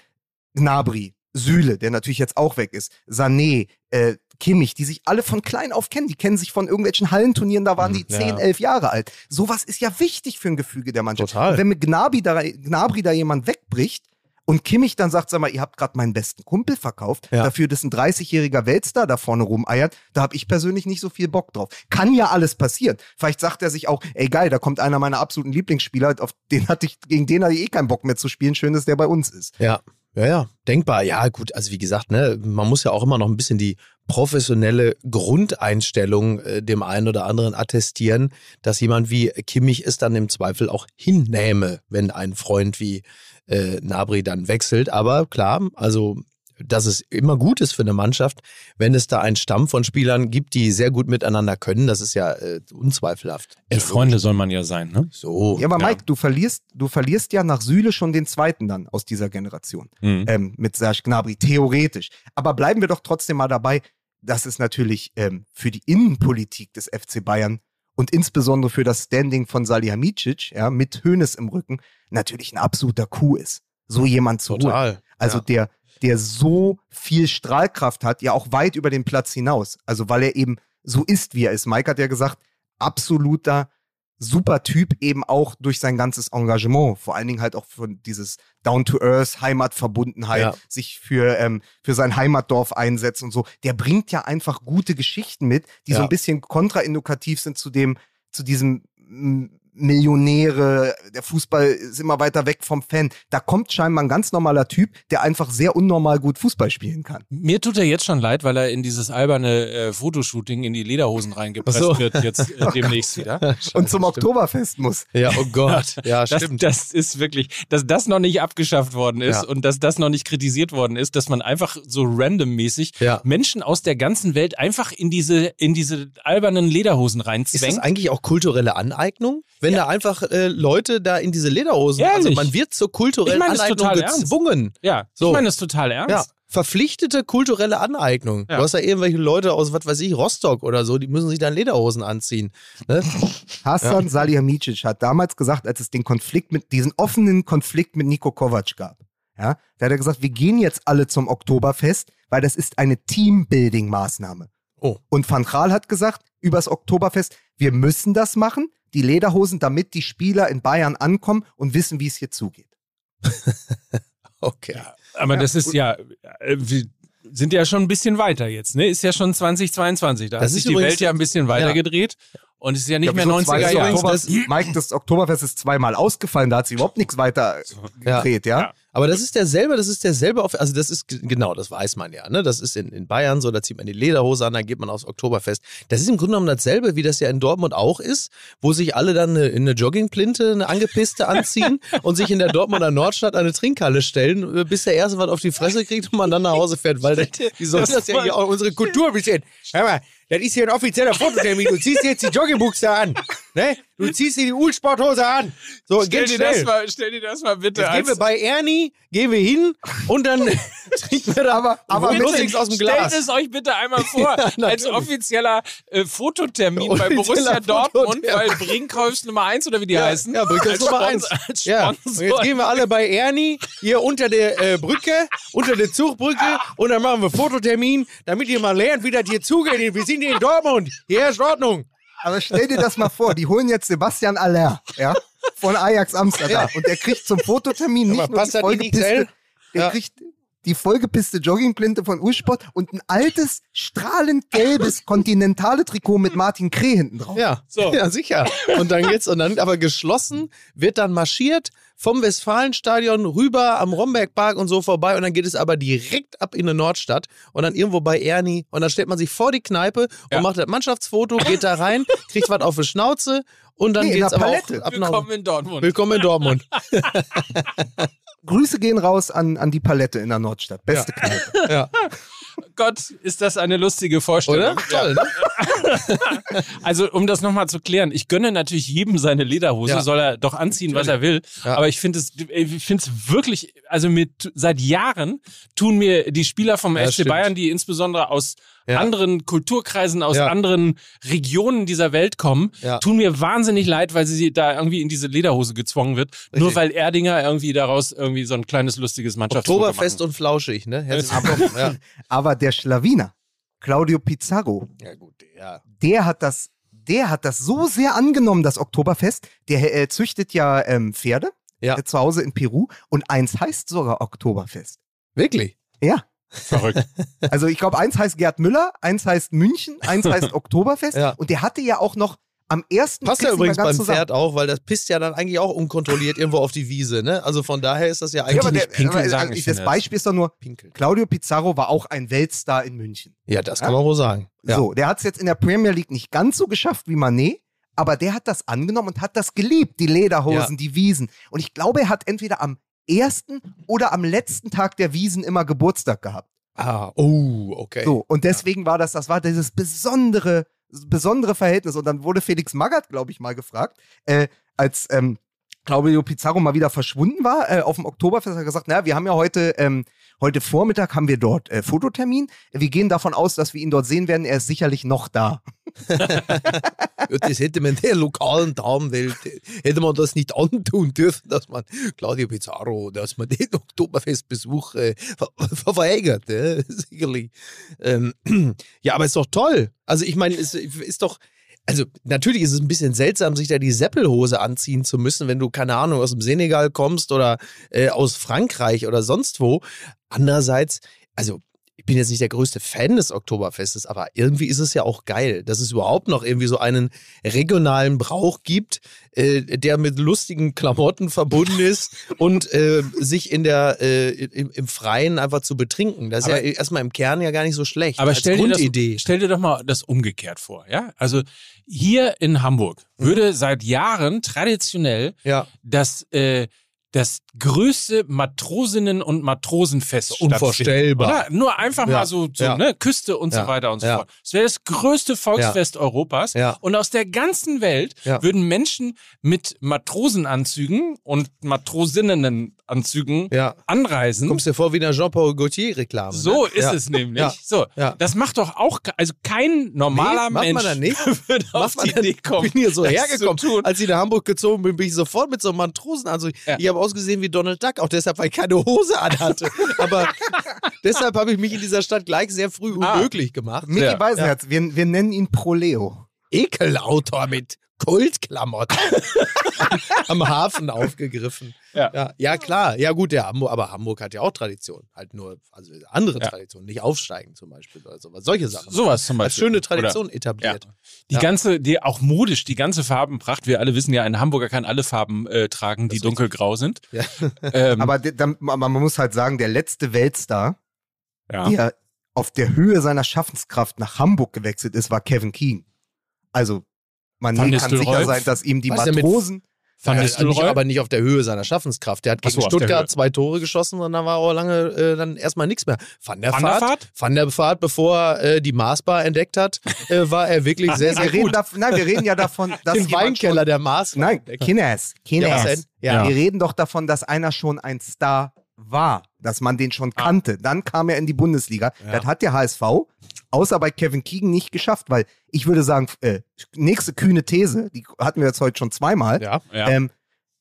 Gnabry, Süle, der natürlich jetzt auch weg ist, Sané, äh, Kimmich, die sich alle von klein auf kennen. Die kennen sich von irgendwelchen Hallenturnieren, da waren mhm, die 10, ja. 11 Jahre alt. Sowas ist ja wichtig für ein Gefüge der Mannschaft. Total. wenn mit Gnabry da, Gnabry da jemand wegbricht, und Kimmich dann sagt, sag mal, ihr habt gerade meinen besten Kumpel verkauft, ja. dafür, dass ein 30-jähriger Weltstar da vorne rumeiert, da habe ich persönlich nicht so viel Bock drauf. Kann ja alles passieren. Vielleicht sagt er sich auch, ey geil, da kommt einer meiner absoluten Lieblingsspieler, auf den hatte ich, gegen den hatte ich eh keinen Bock mehr zu spielen. Schön, dass der bei uns ist. Ja. Ja, ja, denkbar. Ja, gut, also wie gesagt, ne, man muss ja auch immer noch ein bisschen die professionelle Grundeinstellung äh, dem einen oder anderen attestieren, dass jemand wie Kimmich es dann im Zweifel auch hinnähme, wenn ein Freund wie äh, Nabri dann wechselt. Aber klar, also dass es immer gut ist für eine Mannschaft, wenn es da einen Stamm von Spielern gibt, die sehr gut miteinander können. Das ist ja äh, unzweifelhaft. Ja, Freunde soll man ja sein, ne? So. Ja, aber Mike, ja. du verlierst, du verlierst ja nach Süle schon den zweiten dann aus dieser Generation mhm. ähm, mit Serge Gnabry theoretisch. Aber bleiben wir doch trotzdem mal dabei, dass es natürlich ähm, für die Innenpolitik des FC Bayern und insbesondere für das Standing von Salihamidzic, ja, mit Hönes im Rücken, natürlich ein absoluter Coup ist. So jemand zu Total. Holen. Also ja. der, der so viel Strahlkraft hat, ja auch weit über den Platz hinaus. Also weil er eben so ist, wie er ist. Mike hat ja gesagt, absoluter super Typ, eben auch durch sein ganzes Engagement, vor allen Dingen halt auch von dieses Down-to-Earth, Heimatverbundenheit, ja. sich für, ähm, für sein Heimatdorf einsetzt und so. Der bringt ja einfach gute Geschichten mit, die ja. so ein bisschen kontraindukativ sind zu dem, zu diesem Millionäre, der Fußball ist immer weiter weg vom Fan. Da kommt scheinbar ein ganz normaler Typ, der einfach sehr unnormal gut Fußball spielen kann. Mir tut er jetzt schon leid, weil er in dieses alberne äh, Fotoshooting in die Lederhosen reingepresst so. wird, jetzt äh, [LAUGHS] demnächst wieder. Und zum stimmt. Oktoberfest muss. Ja, oh Gott. [LAUGHS] Ja, das, stimmt. Das ist wirklich, dass das noch nicht abgeschafft worden ist ja. und dass das noch nicht kritisiert worden ist, dass man einfach so randommäßig ja. Menschen aus der ganzen Welt einfach in diese, in diese albernen Lederhosen reinzwängt. Ist das eigentlich auch kulturelle Aneignung? Wenn ja. da einfach äh, Leute da in diese Lederhosen, also Ehrlich? also man wird zur kulturellen ich mein, Aneignung gezwungen. Ernst. Ja, so. ich meine das total ernst. Ja. Verpflichtete kulturelle Aneignung. Ja. Du hast da irgendwelche Leute aus, was weiß ich, Rostock oder so, die müssen sich dann Lederhosen anziehen. Ne? [LAUGHS] Hassan ja. Salihamidzic hat damals gesagt, als es den Konflikt mit, diesen offenen Konflikt mit Nico Kovac gab, ja, da hat er gesagt, wir gehen jetzt alle zum Oktoberfest, weil das ist eine Teambuilding-Maßnahme. Oh. Und Van Gaal hat gesagt, übers Oktoberfest, wir müssen das machen, die Lederhosen, damit die Spieler in Bayern ankommen und wissen, wie es hier zugeht. [LAUGHS] okay. Ja, aber ja, das ist ja, äh, wie, sind ja schon ein bisschen weiter jetzt, ne? Ist ja schon 2022. Da Das hat ist sich die Welt ja ein bisschen weiter Ja. gedreht. Und es ist ja nicht Ja, mehr wieso 90er zwei Jahre. Das- Mike, das Oktoberfest ist zweimal ausgefallen, da hat sich überhaupt nichts weiter gedreht, ja? Ja. Aber das ist derselbe, das ist derselbe, auf, also das ist genau, das weiß man ja, ne? Das ist in, in Bayern so, da zieht man die Lederhose an, dann geht man aufs Oktoberfest. Das ist im Grunde genommen dasselbe, wie das ja in Dortmund auch ist, wo sich alle dann eine, in eine Joggingplinte, eine angepisste anziehen [LAUGHS] und sich in der Dortmunder Nordstadt eine Trinkhalle stellen, äh, bis der erste was auf die Fresse kriegt und man dann nach Hause fährt, weil das, die sollen Das das, ja hier auch unsere Kultur bisschen. Hör mal, das ist hier ein offizieller Fototermin. Du ziehst jetzt die Joggingbuchse an, ne? Du ziehst dir die Ulsporthose an. So, Stell geht dir, das mal, stell dir das mal bitte Jetzt gehen wir als... bei Ernie, gehen wir hin und dann [LAUGHS] trinken wir da aber, aber bloß nichts aus dem Glas. Stellt es euch bitte einmal vor, [LAUGHS] als natürlich. offizieller äh, Fototermin bei Offizieller Borussia Dortmund, weil Brinkhaus Nummer 1 oder wie die heißen. Ja, Brinkhaus als Nummer Sponsor- 1. Als Ja, und jetzt gehen wir alle bei Ernie hier unter der äh, Brücke, unter der Zugbrücke und dann machen wir Fototermin, damit ihr mal lernt, wie das hier zugeht. Wir sind hier in Dortmund. Hier ist Ordnung. Aber stell dir das mal vor, die holen jetzt Sebastian Aller, ja, von Ajax Amsterdam und der kriegt zum Fototermin nicht Aber nur die XL? der Ja. kriegt die vollgepisste Joggingplinte von Ursport und ein altes, strahlend gelbes kontinentale Trikot mit Martin Kreh hinten drauf. Ja, So. ja, sicher. Und dann geht's, und dann aber geschlossen, wird dann marschiert vom Westfalenstadion rüber am Rombergpark und so vorbei und dann geht es aber direkt ab in eine Nordstadt und dann irgendwo bei Ernie und dann stellt man sich vor die Kneipe und Ja. macht das Mannschaftsfoto, geht da rein, [LAUGHS] kriegt was auf die Schnauze und dann Nee, geht's aber auch ab nach Willkommen in Dortmund. Willkommen in Dortmund. [LAUGHS] Grüße gehen raus an, an die Palette in der Nordstadt. Beste Kneipe. Ja. [LAUGHS] Gott, ist das eine lustige Vorstellung. Oder? Toll, ne? [LAUGHS] Also, um das nochmal zu klären, ich gönne natürlich jedem seine Lederhose, Ja. soll er doch anziehen, was er will. Ja. Aber ich finde es, ich finde es wirklich, also mit, seit Jahren tun mir die Spieler vom Ja, FC stimmt. Bayern, die insbesondere aus Ja. anderen Kulturkreisen, aus Ja. anderen Regionen dieser Welt kommen, Ja. tun mir wahnsinnig leid, weil sie da irgendwie in diese Lederhose gezwungen wird. Nur Richtig. weil Erdinger irgendwie daraus irgendwie so ein kleines lustiges Mannschaftsfoto Oktoberfest und flauschig, ne? Herzlich willkommen. Ja. [LAUGHS] Aber der Schlawiner, Claudio Pizarro, ja, gut, ja. der hat das, der hat das so sehr angenommen, das Oktoberfest. Der äh, züchtet ja ähm, Pferde Ja. äh, zu Hause in Peru und eins heißt sogar Oktoberfest. Wirklich? Ja. Verrückt. Also ich glaube, eins heißt Gerd Müller, eins heißt München, eins heißt [LAUGHS] Oktoberfest. Ja. Und der hatte ja auch noch am ersten Passt ja übrigens ganz beim zusammen. Pferd auch, weil das pisst ja dann eigentlich auch unkontrolliert irgendwo auf die Wiese, ne? Also von daher ist das ja Ja, eigentlich aber der, nicht pinkeln aber, sagen, also ich das finde Beispiel ist doch nur, pinkeln. Claudio Pizarro war auch ein Weltstar in München. Ja, das kann man wohl sagen. Ja. So, der hat es jetzt in der Premier League nicht ganz so geschafft wie Manet, aber der hat das angenommen und hat das geliebt, die Lederhosen, die Wiesen. Und ich glaube, er hat entweder am ersten oder am letzten Tag der Wiesen immer Geburtstag gehabt. Ah, oh, okay. So, und deswegen war das, das war dieses besondere, besondere Verhältnis. Und dann wurde Felix Magath, glaube ich, mal gefragt, äh, als ähm, Claudio Pizarro mal wieder verschwunden war äh, auf dem Oktoberfest, hat er gesagt, naja, wir haben ja heute, ähm, heute Vormittag haben wir dort äh, Fototermin. Wir gehen davon aus, dass wir ihn dort sehen werden. Er ist sicherlich noch da. [LAUGHS] Das hätte man der lokalen Damenwelt, hätte man das nicht antun dürfen, dass man Claudio Pizarro, dass man den Oktoberfestbesuch äh, ver ver verweigert, äh, [LAUGHS] sicherlich. Ähm, [CLEARS THROAT] ja, aber ist doch toll. Also ich meine, es ist doch, also natürlich ist es ein bisschen seltsam, sich da die Seppelhose anziehen zu müssen, wenn du, keine Ahnung, aus dem Senegal kommst oder äh, aus Frankreich oder sonst wo. Andererseits, also ich bin jetzt nicht der größte Fan des Oktoberfestes, aber irgendwie ist es ja auch geil, dass es überhaupt noch irgendwie so einen regionalen Brauch gibt, äh, der mit lustigen Klamotten verbunden [LAUGHS] ist und äh, sich in der, äh, im, im Freien einfach zu betrinken. Das ist Aber- ja erstmal im Kern ja gar nicht so schlecht. Aber stell dir, das, stell dir doch mal das umgekehrt vor, ja? Also hier in Hamburg würde seit Jahren traditionell ja. das, äh, das größte Matrosinnen- und Matrosenfest Unvorstellbar. Oder? Nur einfach Ja, mal so, so ja. ne, Küste und Ja, so weiter und so fort. Es wäre das größte Volksfest Europas. Und aus der ganzen Welt würden Menschen mit Matrosenanzügen und Matrosinnenanzügen anreisen. Kommst dir vor wie eine Jean-Paul Gaultier-Reklame. So ne? ist es nämlich. So, das macht doch auch, also kein normaler Nee, macht Mensch man dann nicht? [LAUGHS] würde auf die Idee kommen. Ich bin hier so hergekommen. Als ich nach Hamburg gezogen bin, bin ich sofort mit so einem Matrosenanzug. Ich habe ausgesehen wie Donald Duck, auch deshalb, weil ich keine Hose anhatte. [LAUGHS] Aber deshalb habe ich mich in dieser Stadt gleich sehr früh Ah. unmöglich gemacht. Micky Ja, Beisenherz, wir, wir nennen ihn Proleo. Ekelautor mit Kultklamotten [LAUGHS] am Hafen aufgegriffen. Ja. ja. Ja, klar. Ja, gut, ja, Hamburg, aber Hamburg hat ja auch Tradition. Halt nur, also andere Ja. Traditionen, nicht aufsteigen zum Beispiel oder sowas. Solche Sachen. Sowas zum Als Beispiel. schöne Tradition Oder- etabliert. Die Ja. ganze, die auch modisch, die ganze Farbenpracht. Wir alle wissen ja, ein Hamburger kann alle Farben äh, tragen, die dunkelgrau sind. Ja. [LAUGHS] Ähm, Aber dann, man muss halt sagen, der letzte Weltstar, ja. der auf der Höhe seiner Schaffenskraft nach Hamburg gewechselt ist, war Kevin Keane. Also, man Van kann sicher sein, dass ihm die Matrosen. Van Ja, Nistelrooy? nicht, aber nicht auf der Höhe seiner Schaffenskraft. Der hat Ach gegen so. Stuttgart zwei Tore geschossen und dann war auch lange äh, dann erstmal nichts mehr. Van der Van der Vaart, Vaart? Van der Vaart, bevor er äh, die Maßbar entdeckt hat, äh, war er wirklich sehr, sehr reden, gut. nein, wir reden ja davon, [LAUGHS] dass Den Weinkeller der. Schon, nein, Kines, Ja, Kines. denn? Ja. Wir reden doch davon, dass einer schon ein Star war, dass man den schon kannte. Dann kam er in die Bundesliga. Ja. Das hat der HSV, außer bei Kevin Keegan, nicht geschafft, weil ich würde sagen, äh, nächste kühne These, die hatten wir jetzt heute schon zweimal. Ja. Ja. Ähm,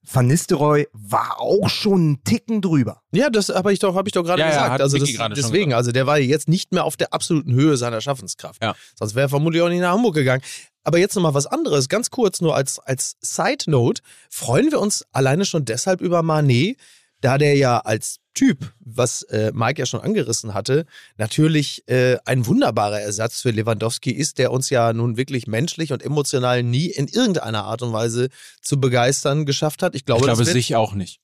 Van Nistelrooy war auch schon einen Ticken drüber. Ja, das habe ich doch, hab ich doch gerade Ja, ja, gesagt. hat also das, deswegen, gesagt. also der war jetzt nicht mehr auf der absoluten Höhe seiner Schaffenskraft. Ja. Sonst wäre er vermutlich auch nicht nach Hamburg gegangen. Aber jetzt nochmal was anderes, ganz kurz nur als, als Side Note. Freuen wir uns alleine schon deshalb über Manet, da der ja als Typ, was äh, Mike ja schon angerissen hatte, natürlich äh, ein wunderbarer Ersatz für Lewandowski ist, der uns ja nun wirklich menschlich und emotional nie in irgendeiner Art und Weise zu begeistern geschafft hat. Ich glaube, ich glaube, sich auch nicht.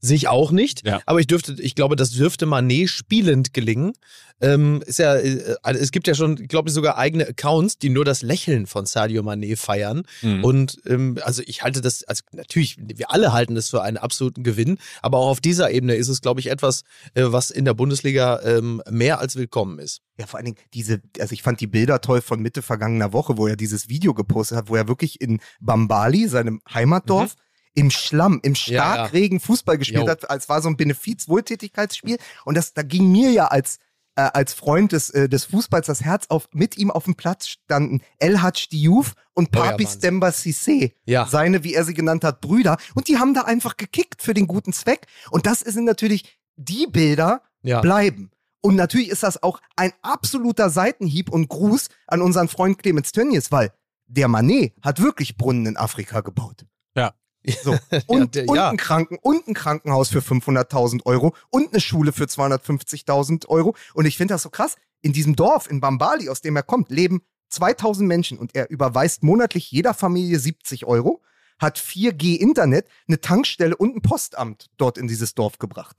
Sich auch nicht. Ja. Aber ich dürfte, ich glaube, das dürfte Manet spielend gelingen. Ähm, ist ja, äh, also es gibt ja schon, glaube ich, sogar eigene Accounts, die nur das Lächeln von Sadio Manet feiern. Mhm. Und ähm, also ich halte das, also natürlich, wir alle halten das für einen absoluten Gewinn, aber auch auf dieser Ebene ist es, glaube ich, etwas, äh, was in der Bundesliga ähm, mehr als willkommen ist. Ja, vor allen Dingen diese, also ich fand die Bilder toll von Mitte vergangener Woche, wo er dieses Video gepostet hat, wo er wirklich in Bambali, seinem Heimatdorf, im Schlamm, im Mhm. Ja, ja. Starkregen Fußball gespielt Jo. hat. Es war so ein Benefiz-Wohltätigkeitsspiel. Und das, da ging mir ja als, äh, als Freund des, äh, des Fußballs das Herz auf. Mit ihm auf dem Platz standen El Hadj Diouf und Oh ja, Papi. Stemba Cissé. Ja. Seine, wie er sie genannt hat, Brüder. Und die haben da einfach gekickt für den guten Zweck. Und das sind natürlich die Bilder, Ja. bleiben. Und natürlich ist das auch ein absoluter Seitenhieb und Gruß an unseren Freund Clemens Tönnies, weil der Manet hat wirklich Brunnen in Afrika gebaut. [LAUGHS] Ja. So. Und, der- und, ja. ein Kranken, und ein Krankenhaus für 500.000 Euro und eine Schule für 250.000 Euro. Und ich finde das so krass. In diesem Dorf, in Bambali, aus dem er kommt, leben 2000 Menschen und er überweist monatlich jeder Familie 70 Euro, hat 4G Internet, eine Tankstelle und ein Postamt dort in dieses Dorf gebracht.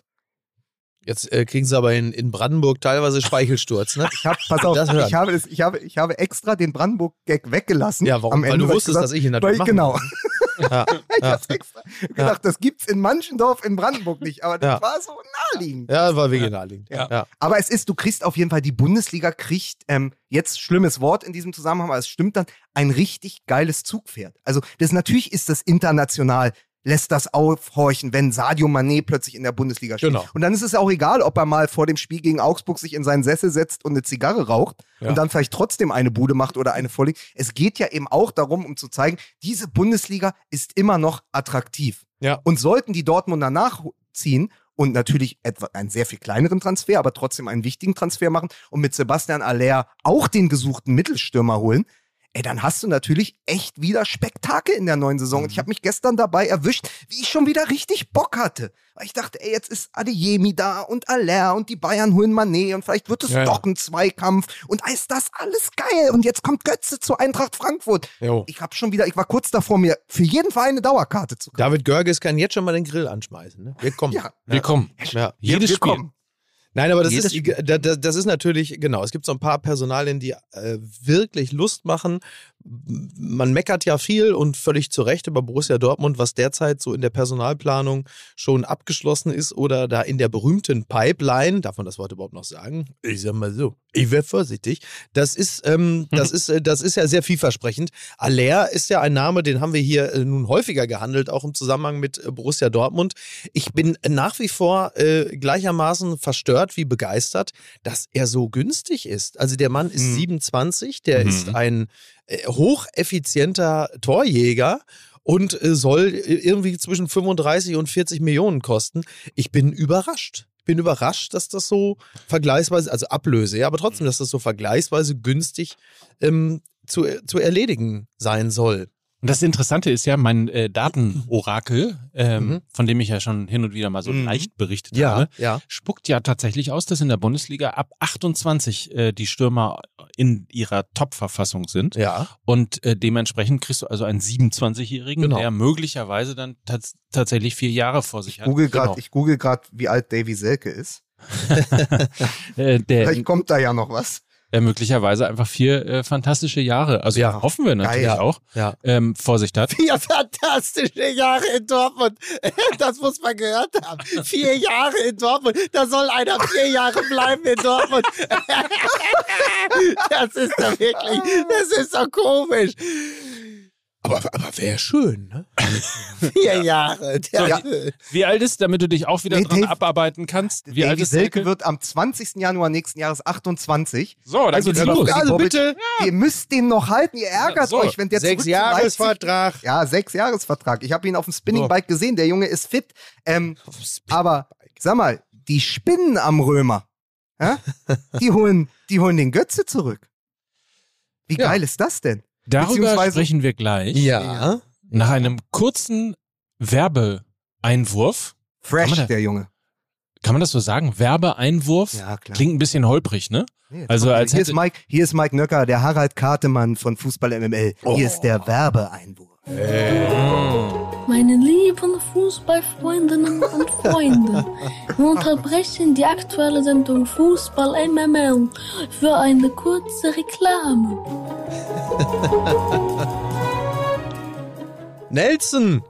Jetzt äh, kriegen sie aber in, in Brandenburg teilweise Speichelsturz, ne? [LAUGHS] Ich hab, pass auf, Das ich habe, das, ich, habe, ich habe extra den Brandenburg-Gag weggelassen. Ja, warum? Weil du wusstest, gesagt- dass ich ihn weil natürlich ich, Genau. [LAUGHS] Ja, [LAUGHS] Ich ja. hab's extra gedacht, das gibt's in manchen Dorf in Brandenburg nicht, aber das war so naheliegend. ja, war wirklich naheliegend. Aber es ist, du kriegst auf jeden Fall, die Bundesliga kriegt, ähm, jetzt schlimmes Wort in diesem Zusammenhang, aber es stimmt dann, ein richtig geiles Zugpferd. Also das natürlich ist das international, lässt das aufhorchen, wenn Sadio Mané plötzlich in der Bundesliga spielt. Genau. Und dann ist es auch egal, ob er mal vor dem Spiel gegen Augsburg sich in seinen Sessel setzt und eine Zigarre raucht Ja. und dann vielleicht trotzdem eine Bude macht oder eine vorlegt. Es geht ja eben auch darum, um zu zeigen, diese Bundesliga ist immer noch attraktiv. Ja. Und sollten die Dortmunder nachziehen und natürlich etwa einen sehr viel kleineren Transfer, aber trotzdem einen wichtigen Transfer machen und mit Sebastian Aller auch den gesuchten Mittelstürmer holen, ey, dann hast du natürlich echt wieder Spektakel in der neuen Saison. Mhm. Und ich habe mich gestern dabei erwischt, wie ich schon wieder richtig Bock hatte. Weil ich dachte, ey, jetzt ist Adeyemi da und Aller und die Bayern holen Manet und vielleicht wird es Ja, ja. doch ein Zweikampf und ist das alles geil. Und jetzt kommt Götze zur Eintracht Frankfurt. Jo. Ich habe schon wieder, ich war kurz davor, mir für jeden Verein eine Dauerkarte zu kaufen. David Görges kann jetzt schon mal den Grill anschmeißen. Ne? Wir kommen. [LAUGHS] Ja. Willkommen. Ja. Jedes wir Spiel. kommen. Nein, aber das Jedes ist, da- da- das ist natürlich, genau, es gibt so ein paar Personalien, die äh, wirklich Lust machen. Man meckert ja viel und völlig zu Recht über Borussia Dortmund, was derzeit so in der Personalplanung schon abgeschlossen ist oder da in der berühmten Pipeline, darf man das Wort überhaupt noch sagen? Ich sag mal so, ich wäre vorsichtig. Das ist, ähm, [LAUGHS] das ist, äh, das ist ja sehr vielversprechend. Aller ist ja ein Name, den haben wir hier äh, nun häufiger gehandelt, auch im Zusammenhang mit äh, Borussia Dortmund. Ich bin nach wie vor äh, gleichermaßen verstört wie begeistert, dass er so günstig ist. Also der Mann ist Mhm. 27, der Mhm. ist ein äh, hocheffizienter Torjäger und äh, soll äh, irgendwie zwischen 35 und 40 Millionen kosten. Ich bin überrascht. Ich bin überrascht, dass das so vergleichsweise, also Ablöse, ja, aber trotzdem, dass das so vergleichsweise günstig ähm, zu, zu erledigen sein soll. Und das Interessante ist ja, mein äh, Datenorakel, ähm, Mhm. von dem ich ja schon hin und wieder mal so Mhm. leicht berichtet Ja, habe, ja. spuckt ja tatsächlich aus, dass in der Bundesliga ab 28 äh, die Stürmer in ihrer Top-Verfassung sind. Ja. Und äh, dementsprechend kriegst du also einen 27-Jährigen, Genau. der möglicherweise dann tats tatsächlich vier Jahre vor sich Ich hat. google Genau. ich google gerade, wie alt Davy Selke ist. [LAUGHS] äh, der, Vielleicht kommt da ja noch was. Der möglicherweise einfach vier äh, fantastische Jahre, also Ja. hoffen wir natürlich Geil. auch, Ja. ähm, vor sich hat. Vier fantastische Jahre in Dortmund. [LAUGHS] Das muss man gehört haben. Vier Jahre in Dortmund. Da soll einer vier Jahre bleiben in Dortmund. [LAUGHS] Das ist doch wirklich, das ist doch komisch. Aber, aber wäre schön, ne? [LAUGHS] Vier Jahre. Der, Ja. Wie alt ist, damit du dich auch wieder Nee, dran Dave- abarbeiten kannst? Wie alt Davy ist Selke wird am 20. Januar nächsten Jahres 28. So, dann Also geht's los. Also bitte. Ihr müsst den noch halten. Ihr ärgert Ja, so. euch, wenn der Sechs Jahresvertrag. Ja, sechs Jahresvertrag. Ich habe ihn auf dem Spinningbike gesehen. Der Junge ist fit. Ähm, aber sag mal, die Spinnen am Römer, ja? [LAUGHS] die, holen, die holen den Götze zurück. Wie Ja. geil ist das denn? Darüber sprechen wir gleich. Ja. Nach einem kurzen Werbeeinwurf. Fresh, da- der Junge. Kann man das so sagen? Werbeeinwurf? Ja, klar. Klingt ein bisschen holprig, ne? Nee, Also als hier, ist Mike, hier ist Mike Nöcker, der Harald Kartemann von Fußball MML. Oh. Hier ist der Werbeeinwurf. Meine lieben Fußballfreundinnen und Freunde, wir unterbrechen die aktuelle Sendung Fußball MML für eine kurze Reklame. [LAUGHS] Nelson.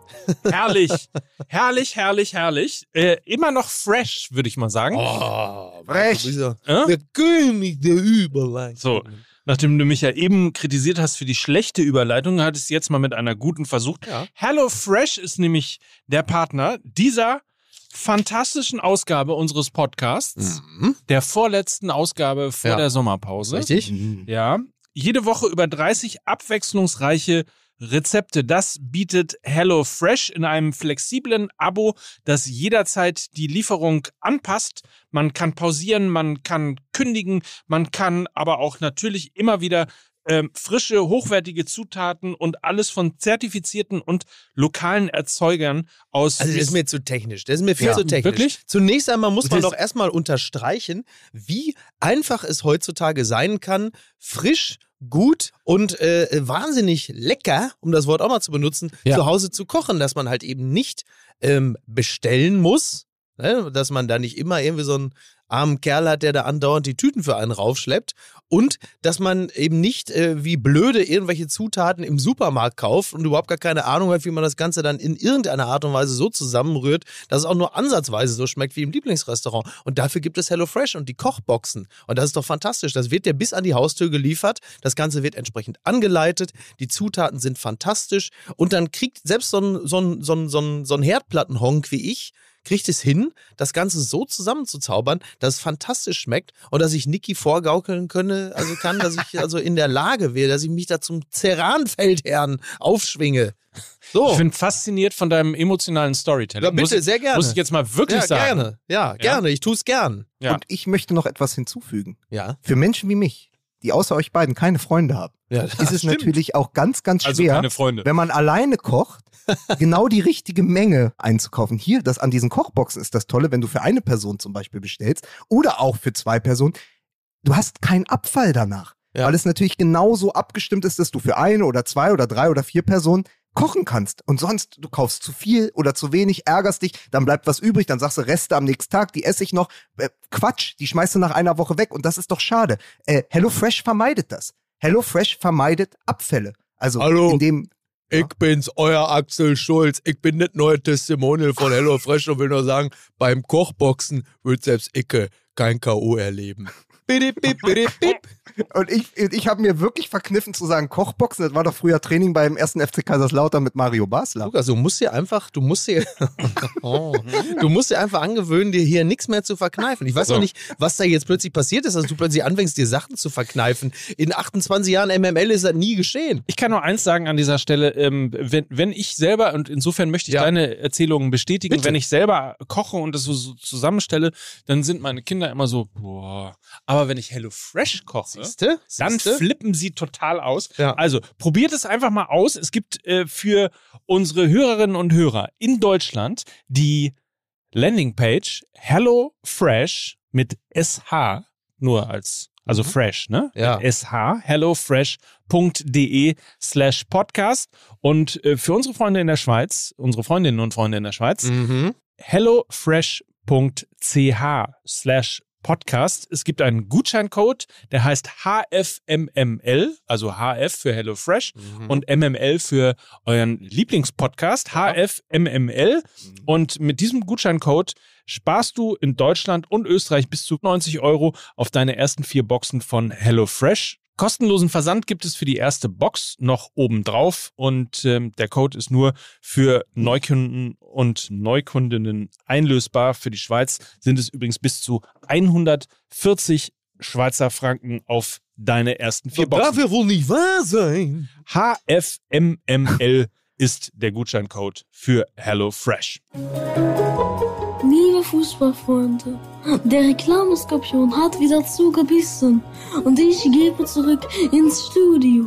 Herrlich. herrlich, herrlich, herrlich. Äh, immer noch fresh, würde ich mal sagen. Oh, ja Äh? Der König der Überleitung. So, nachdem du mich ja eben kritisiert hast für die schlechte Überleitung, hat es jetzt mal mit einer guten versucht. Ja. Hello Fresh ist nämlich der Partner dieser fantastischen Ausgabe unseres Podcasts, Mhm. der vorletzten Ausgabe vor Ja. der Sommerpause. Richtig? Mhm. Ja. Jede Woche über 30 abwechslungsreiche Rezepte. Das bietet HelloFresh in einem flexiblen Abo, das jederzeit die Lieferung anpasst. Man kann pausieren, man kann kündigen, man kann aber auch natürlich immer wieder ähm, frische, hochwertige Zutaten und alles von zertifizierten und lokalen Erzeugern aus. Also das ist mir zu technisch. Das ist mir viel Ja. zu technisch. Wirklich? Zunächst einmal muss man Das- doch erstmal unterstreichen, wie einfach es heutzutage sein kann, frisch, gut und äh, wahnsinnig lecker, um das Wort auch mal zu benutzen, Ja. zu Hause zu kochen, dass man halt eben nicht ähm, bestellen muss, ne? dass man da nicht immer irgendwie so einen armen Kerl hat, der da andauernd die Tüten für einen raufschleppt und dass man eben nicht äh, wie blöde irgendwelche Zutaten im Supermarkt kauft und überhaupt gar keine Ahnung hat, wie man das Ganze dann in irgendeiner Art und Weise so zusammenrührt, dass es auch nur ansatzweise so schmeckt wie im Lieblingsrestaurant. Und dafür gibt es HelloFresh und die Kochboxen. Und das ist doch fantastisch. Das wird dir bis an die Haustür geliefert. Das Ganze wird entsprechend angeleitet. Die Zutaten sind fantastisch. Und dann kriegt selbst so ein, so ein, so ein, so ein, so ein Herdplattenhonk wie ich, kriegt es hin, das Ganze so zusammenzuzaubern, dass es fantastisch schmeckt und dass ich Niki vorgaukeln könne, also kann, dass ich also in der Lage wäre, dass ich mich da zum Ceranfeldherrn aufschwinge. So. Ich bin fasziniert von deinem emotionalen Storytelling. Ja, bitte, muss, sehr gerne. Muss ich jetzt mal wirklich ja, sagen. gerne. Ja, gerne. Ich tue es gern. Ja. Und ich möchte noch etwas hinzufügen. Ja. Für Menschen wie mich, die außer euch beiden keine Freunde haben, ja ist es natürlich auch ganz, ganz Also schwer, keine Freunde. wenn man alleine kocht, [LAUGHS] genau die richtige Menge einzukaufen. Hier, das an diesen Kochboxen ist das Tolle, wenn du für eine Person zum Beispiel bestellst oder auch für zwei Personen, du hast keinen Abfall danach. Ja. Weil es natürlich genauso abgestimmt ist, dass du für eine oder zwei oder drei oder vier Personen kochen kannst. Und sonst, du kaufst zu viel oder zu wenig, ärgerst dich, dann bleibt was übrig, dann sagst du Reste am nächsten Tag, die esse ich noch. Äh, Quatsch, die schmeißt du nach einer Woche weg und das ist doch schade. Äh, HelloFresh vermeidet das. HelloFresh vermeidet Abfälle. Also Hallo. indem Ich bin's, euer Axel Schulz. Ich bin nicht neuer Testimonial von HelloFresh und will nur sagen, beim Kochboxen wird selbst Icke kein K.O. erleben. Bidip, bip, bidip, bip. Und ich, ich habe mir wirklich verkniffen zu sagen, Kochboxen, das war doch früher Training beim ersten FC Kaiserslautern mit Mario Basler. Lukas, du musst dir einfach, du musst dir, oh, [LAUGHS] du musst dir einfach angewöhnen, dir hier nichts mehr zu verkneifen. Ich weiß So. noch nicht, was da jetzt plötzlich passiert ist, dass du plötzlich anfängst, dir Sachen zu verkneifen. In 28 Jahren MML ist das nie geschehen. Ich kann nur eins sagen an dieser Stelle, ähm, wenn, wenn ich selber, und insofern möchte ich Ja. deine Erzählungen bestätigen, Bitte. wenn ich selber koche und das so, so zusammenstelle, dann sind meine Kinder immer so, boah. Aber wenn ich Hello Fresh koche, Siehste? dann Siehste? flippen sie total aus. Ja. Also probiert es einfach mal aus. Es gibt äh, für unsere Hörerinnen und Hörer in Deutschland die Landingpage Hello Fresh mit SH nur als also fresh, ne? Ja. SH hellofresh.de slash podcast und äh, für unsere Freunde in der Schweiz, unsere Freundinnen und Freunde in der Schweiz, Mhm. hellofresh.ch slash Podcast. Es gibt einen Gutscheincode, der heißt HFMML, also HF für HelloFresh Mhm. und MML für euren Lieblingspodcast, HFMML. Und mit diesem Gutscheincode sparst du in Deutschland und Österreich bis zu 90 Euro auf deine ersten vier Boxen von HelloFresh. Kostenlosen Versand gibt es für die erste Box noch obendrauf und ähm, der Code ist nur für Neukunden und Neukundinnen einlösbar. Für die Schweiz sind es übrigens bis zu 140 Schweizer Franken auf deine ersten vier Das darf Boxen. ja wohl nicht wahr sein. HFMML ist der Gutscheincode für HelloFresh. Liebe Fußballfreunde, der Reklameskorpion hat wieder zugebissen und ich gebe zurück ins Studio.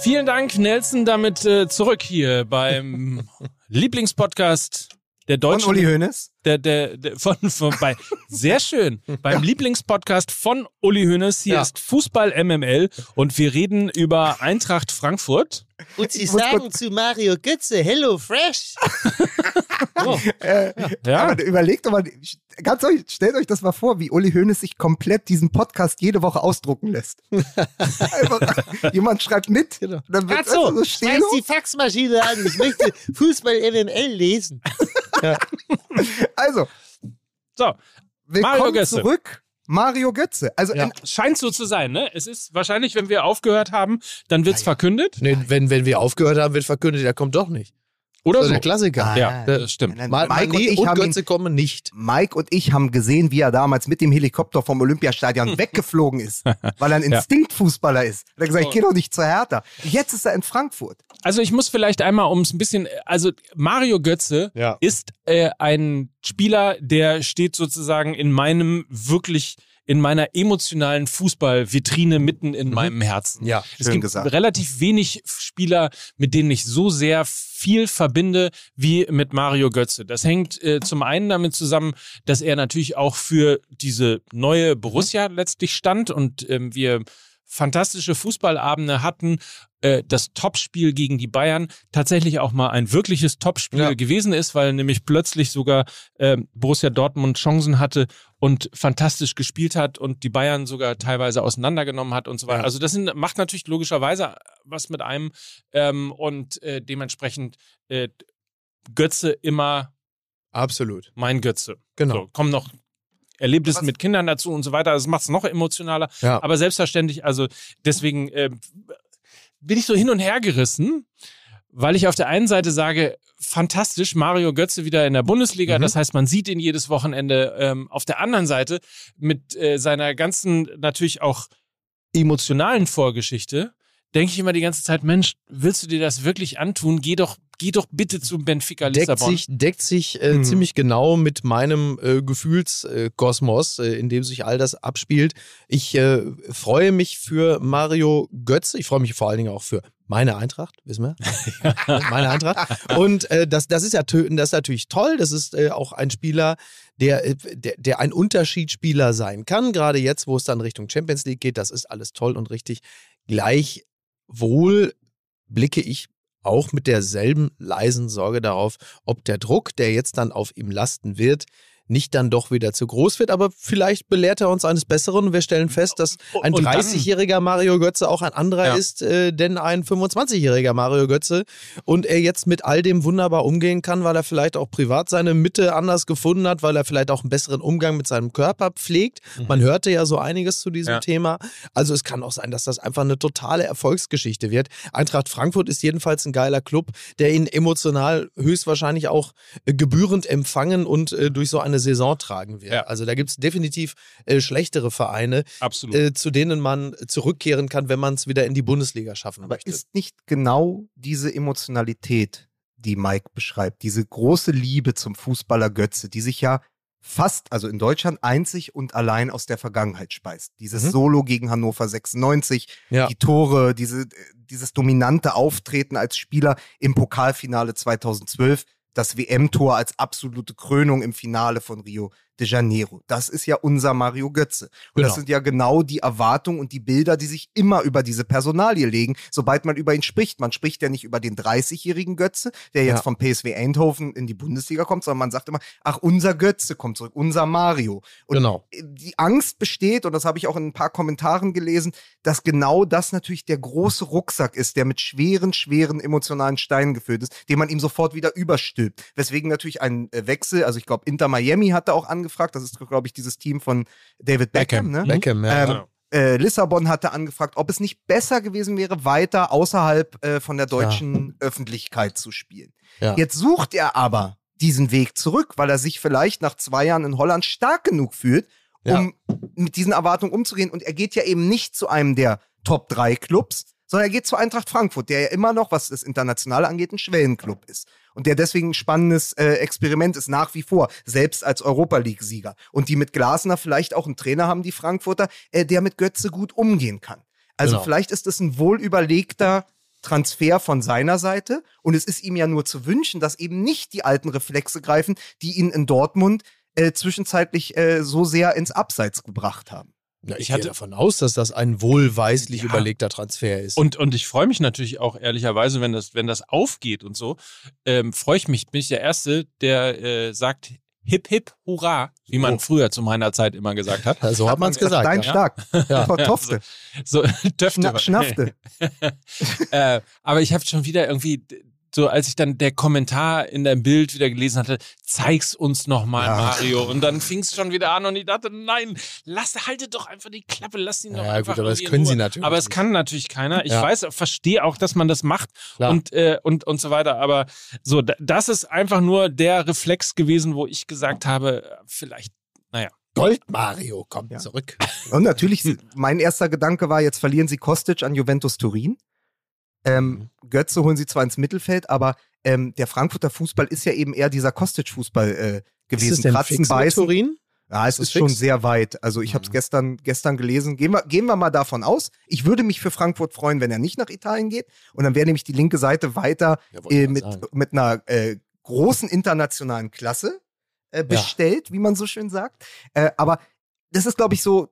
Vielen Dank, Nelson, damit äh, zurück hier beim [LAUGHS] Lieblingspodcast der Deutschen. Uli Hoeneß? der, der, der von, von bei sehr schön beim Lieblingspodcast von Uli Hoeneß. Hier Ja. ist Fußball MML und wir reden über Eintracht Frankfurt. Und Sie sagen zu Mario Götze, Hello Fresh. [LAUGHS] Äh, Ja. Aber überlegt doch mal, ganz euch, stellt euch das mal vor, wie Uli Hoeneß sich komplett diesen Podcast jede Woche ausdrucken lässt. [LAUGHS] einfach, jemand schreibt mit, Genau. dann wird so schmeiß stehen. die Faxmaschine an. Ich möchte Fußball MML lesen. [LAUGHS] Also, So, willkommen Mario Götze. zurück. Mario Götze. Also, Ja. ein, scheint so zu sein, ne? Es ist wahrscheinlich, wenn wir aufgehört haben, dann wird's verkündet. Nee, wenn, wenn wir aufgehört haben, wird verkündet, der kommt doch nicht. Oder ist so. der Klassiker. Ja, das stimmt. Mal, Mike, und Mané ich und haben ihn, Götze kommen nicht. Mike und ich haben gesehen, wie er damals mit dem Helikopter vom Olympiastadion [LAUGHS] weggeflogen ist, [LAUGHS] weil er ein. Instinktfußballer ist. Er hat gesagt, ich gehe doch nicht zur Hertha. Jetzt ist er in Frankfurt. Also ich muss vielleicht einmal um es ein bisschen, also Mario Götze Ja. ist äh, ein Spieler, der steht sozusagen in meinem wirklich in meiner emotionalen Fußballvitrine mitten in meinem Herzen. Ja, es gibt gesagt. relativ wenig Spieler, mit denen ich so sehr viel verbinde wie mit Mario Götze. Das hängt äh, zum einen damit zusammen, dass er natürlich auch für diese neue Borussia letztlich stand und ähm, wir fantastische Fußballabende hatten, äh, das Topspiel gegen die Bayern tatsächlich auch mal ein wirkliches Topspiel Ja. gewesen ist, weil nämlich plötzlich sogar äh, Borussia Dortmund Chancen hatte und fantastisch gespielt hat und die Bayern sogar teilweise auseinandergenommen hat und so weiter. Ja. Also das sind, macht natürlich logischerweise was mit einem ähm, und äh, dementsprechend äh, Götze immer Absolut. mein Götze. Genau. So, kommen noch Erlebnisse Was- mit Kindern dazu und so weiter. Das macht es noch emotionaler. Ja. Aber selbstverständlich, also deswegen äh, bin ich so hin und her gerissen, weil ich auf der einen Seite sage, fantastisch, Mario Götze wieder in der Bundesliga. Mhm. Das heißt, man sieht ihn jedes Wochenende. Ähm, auf der anderen Seite mit äh, seiner ganzen natürlich auch emotionalen Vorgeschichte denke ich immer die ganze Zeit, Mensch, willst du dir das wirklich antun? Geh doch, geh doch bitte zu Benfica deckt Lissabon. sich, deckt sich äh, Mhm. ziemlich genau mit meinem äh, Gefühlskosmos, äh, in dem sich all das abspielt. Ich äh, freue mich für Mario Götze. Ich freue mich vor allen Dingen auch für meine Eintracht, wissen wir? [LAUGHS] meine Eintracht. Und äh, das, das, ist ja, das ist natürlich toll. Das ist äh, auch ein Spieler, der, der, der ein Unterschiedsspieler sein kann. Gerade jetzt, wo es dann Richtung Champions League geht, das ist alles toll und richtig. Gleichwohl blicke ich auch mit derselben leisen Sorge darauf, ob der Druck, der jetzt dann auf ihm lasten wird, nicht dann doch wieder zu groß wird. Aber vielleicht belehrt er uns eines Besseren wir stellen fest, dass ein Und dann- 30-jähriger Mario Götze auch ein anderer Ja. ist, äh, denn ein 25-jähriger Mario Götze und er jetzt mit all dem wunderbar umgehen kann, weil er vielleicht auch privat seine Mitte anders gefunden hat, weil er vielleicht auch einen besseren Umgang mit seinem Körper pflegt. Man hörte ja so einiges zu diesem Ja. Thema. Also es kann auch sein, dass das einfach eine totale Erfolgsgeschichte wird. Eintracht Frankfurt ist jedenfalls ein geiler Club, der ihn emotional höchstwahrscheinlich auch gebührend empfangen und äh, durch so eine Saison tragen wird. Ja. Also da gibt es definitiv äh, schlechtere Vereine, Absolut. äh, zu denen man zurückkehren kann, wenn man es wieder in die Bundesliga schaffen Aber möchte. ist nicht genau diese Emotionalität, die Mike beschreibt, diese große Liebe zum Fußballer Götze, die sich ja fast, also in Deutschland, einzig und allein aus der Vergangenheit speist. Dieses Mhm. Solo gegen Hannover 96, Ja. die Tore, diese, dieses dominante Auftreten als Spieler im Pokalfinale 2012, das WM-Tor als absolute Krönung im Finale von Rio de Janeiro. Das ist ja unser Mario Götze. Und Genau. das sind ja genau die Erwartungen und die Bilder, die sich immer über diese Personalie legen, sobald man über ihn spricht. Man spricht ja nicht über den 30-jährigen Götze, der jetzt Ja. vom PSW Eindhoven in die Bundesliga kommt, sondern man sagt immer, ach, unser Götze kommt zurück, unser Mario. Und Genau. die Angst besteht, und das habe ich auch in ein paar Kommentaren gelesen, dass genau das natürlich der große Rucksack ist, der mit schweren, schweren emotionalen Steinen gefüllt ist, den man ihm sofort wieder überstülpt. Weswegen natürlich ein äh, Wechsel, also ich glaube, Inter Miami hatte auch angefragt, das ist, glaube ich, dieses Team von David Beckham, Beckham. ne? Beckham, ja. Ähm, Genau. äh, Lissabon hatte angefragt, ob es nicht besser gewesen wäre, weiter außerhalb äh, von der deutschen Öffentlichkeit zu spielen. Ja. Jetzt sucht er aber diesen Weg zurück, weil er sich vielleicht nach zwei Jahren in Holland stark genug fühlt, um mit diesen Erwartungen umzugehen. Und er geht ja eben nicht zu einem der Top 3 Clubs, sondern er geht zu Eintracht Frankfurt, der ja immer noch, was das Internationale angeht, ein Schwellenclub ist. Und der deswegen ein spannendes äh, Experiment ist, nach wie vor, selbst als Europa League-Sieger. Und die mit Glasner vielleicht auch einen Trainer haben, die Frankfurter, äh, der mit Götze gut umgehen kann. Also Genau. vielleicht ist es ein wohl überlegter Transfer von seiner Seite. Und es ist ihm ja nur zu wünschen, dass eben nicht die alten Reflexe greifen, die ihn in Dortmund äh, zwischenzeitlich äh, so sehr ins Abseits gebracht haben. Ja, ich Ich gehe hatte- davon aus, dass das ein wohlweislich Ja. überlegter Transfer ist. Und, und ich freue mich natürlich auch ehrlicherweise, wenn das, wenn das aufgeht und so, ähm, freue ich mich, bin ich der Erste, der äh, sagt hip hip hurra, wie man Oh. früher zu meiner Zeit immer gesagt hat. [LAUGHS] So hat man es gesagt. Dein ja. Stark. Ja. [LAUGHS] Frau Tofte. [LAUGHS] So, Döfte. Schna Schnafte. äh, aber ich habe schon wieder irgendwie, so als ich dann der Kommentar in deinem Bild wieder gelesen hatte, zeig's uns nochmal, Ja. Mario. Und dann fing es schon wieder an und ich dachte, nein, lass, haltet doch einfach die Klappe, lass ihn doch Ja, einfach gut, aber das können Ruhe. sie natürlich Aber es kann natürlich keiner. Ich Ja. weiß, verstehe auch, dass man das macht Klar. und, äh, und, und so weiter. Aber so, da- das ist einfach nur der Reflex gewesen, wo ich gesagt habe, vielleicht, naja. Gold Mario kommt Ja. zurück. Und natürlich, mein erster Gedanke war, jetzt verlieren sie Kostic an Juventus Turin. Ähm, Götze holen sie zwar ins Mittelfeld, aber ähm, der Frankfurter Fußball ist ja eben eher dieser Kostic-Fußball äh, gewesen. Ist es denn Kratzen, fix beißen. Turin? Ja, es Ist ist schon sehr weit. Also ich habe es gestern, gestern gelesen. Gehen wir, gehen wir mal davon aus. Ich würde mich für Frankfurt freuen, wenn er nicht nach Italien geht. Und dann wäre nämlich die linke Seite weiter Ja, äh, mit, sagen. mit einer äh, großen internationalen Klasse äh, bestellt, wie man so schön sagt. Äh, aber das ist, glaube ich, so,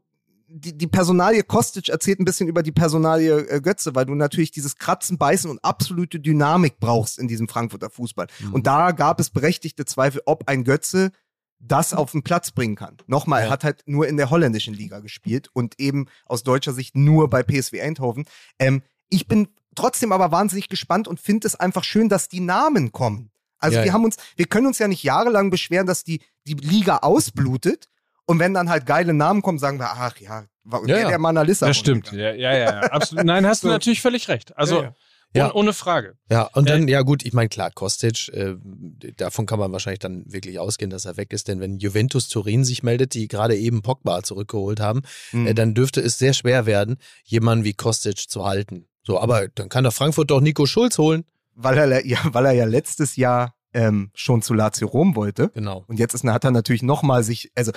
die, die Personalie Kostic erzählt ein bisschen über die Personalie äh, Götze, weil du natürlich dieses Kratzen, Beißen und absolute Dynamik brauchst in diesem Frankfurter Fußball. Mhm. Und da gab es berechtigte Zweifel, ob ein Götze das auf den Platz bringen kann. Nochmal, er Ja. hat halt nur in der holländischen Liga gespielt und eben aus deutscher Sicht nur bei PSW Eindhoven. Ähm, ich bin trotzdem aber wahnsinnig gespannt und finde es einfach schön, dass die Namen kommen. Also Ja, wir ja. haben uns, wir können uns ja nicht jahrelang beschweren, dass die, die Liga ausblutet. Und wenn dann halt geile Namen kommen, sagen wir, ach ja, war Ja, der, ja. der mal nach Lissabon Das stimmt. Ja, ja, ja, ja. Absolut. Nein, hast du [LAUGHS] So. natürlich völlig recht. Also, Ja, ja. Ja. ohne, Frage. Ja, und dann, ja gut, ich meine, klar, Kostic, äh, davon kann man wahrscheinlich dann wirklich ausgehen, dass er weg ist, denn wenn Juventus Turin sich meldet, die gerade eben Pogba zurückgeholt haben, Mhm. äh, dann dürfte es sehr schwer werden, jemanden wie Kostic zu halten. So, aber dann kann doch Frankfurt doch Nico Schulz holen. weil, er, ja, weil er ja letztes Jahr ähm, schon zu Lazio Rom wollte. Genau. Und jetzt ist, hat er natürlich nochmal sich, also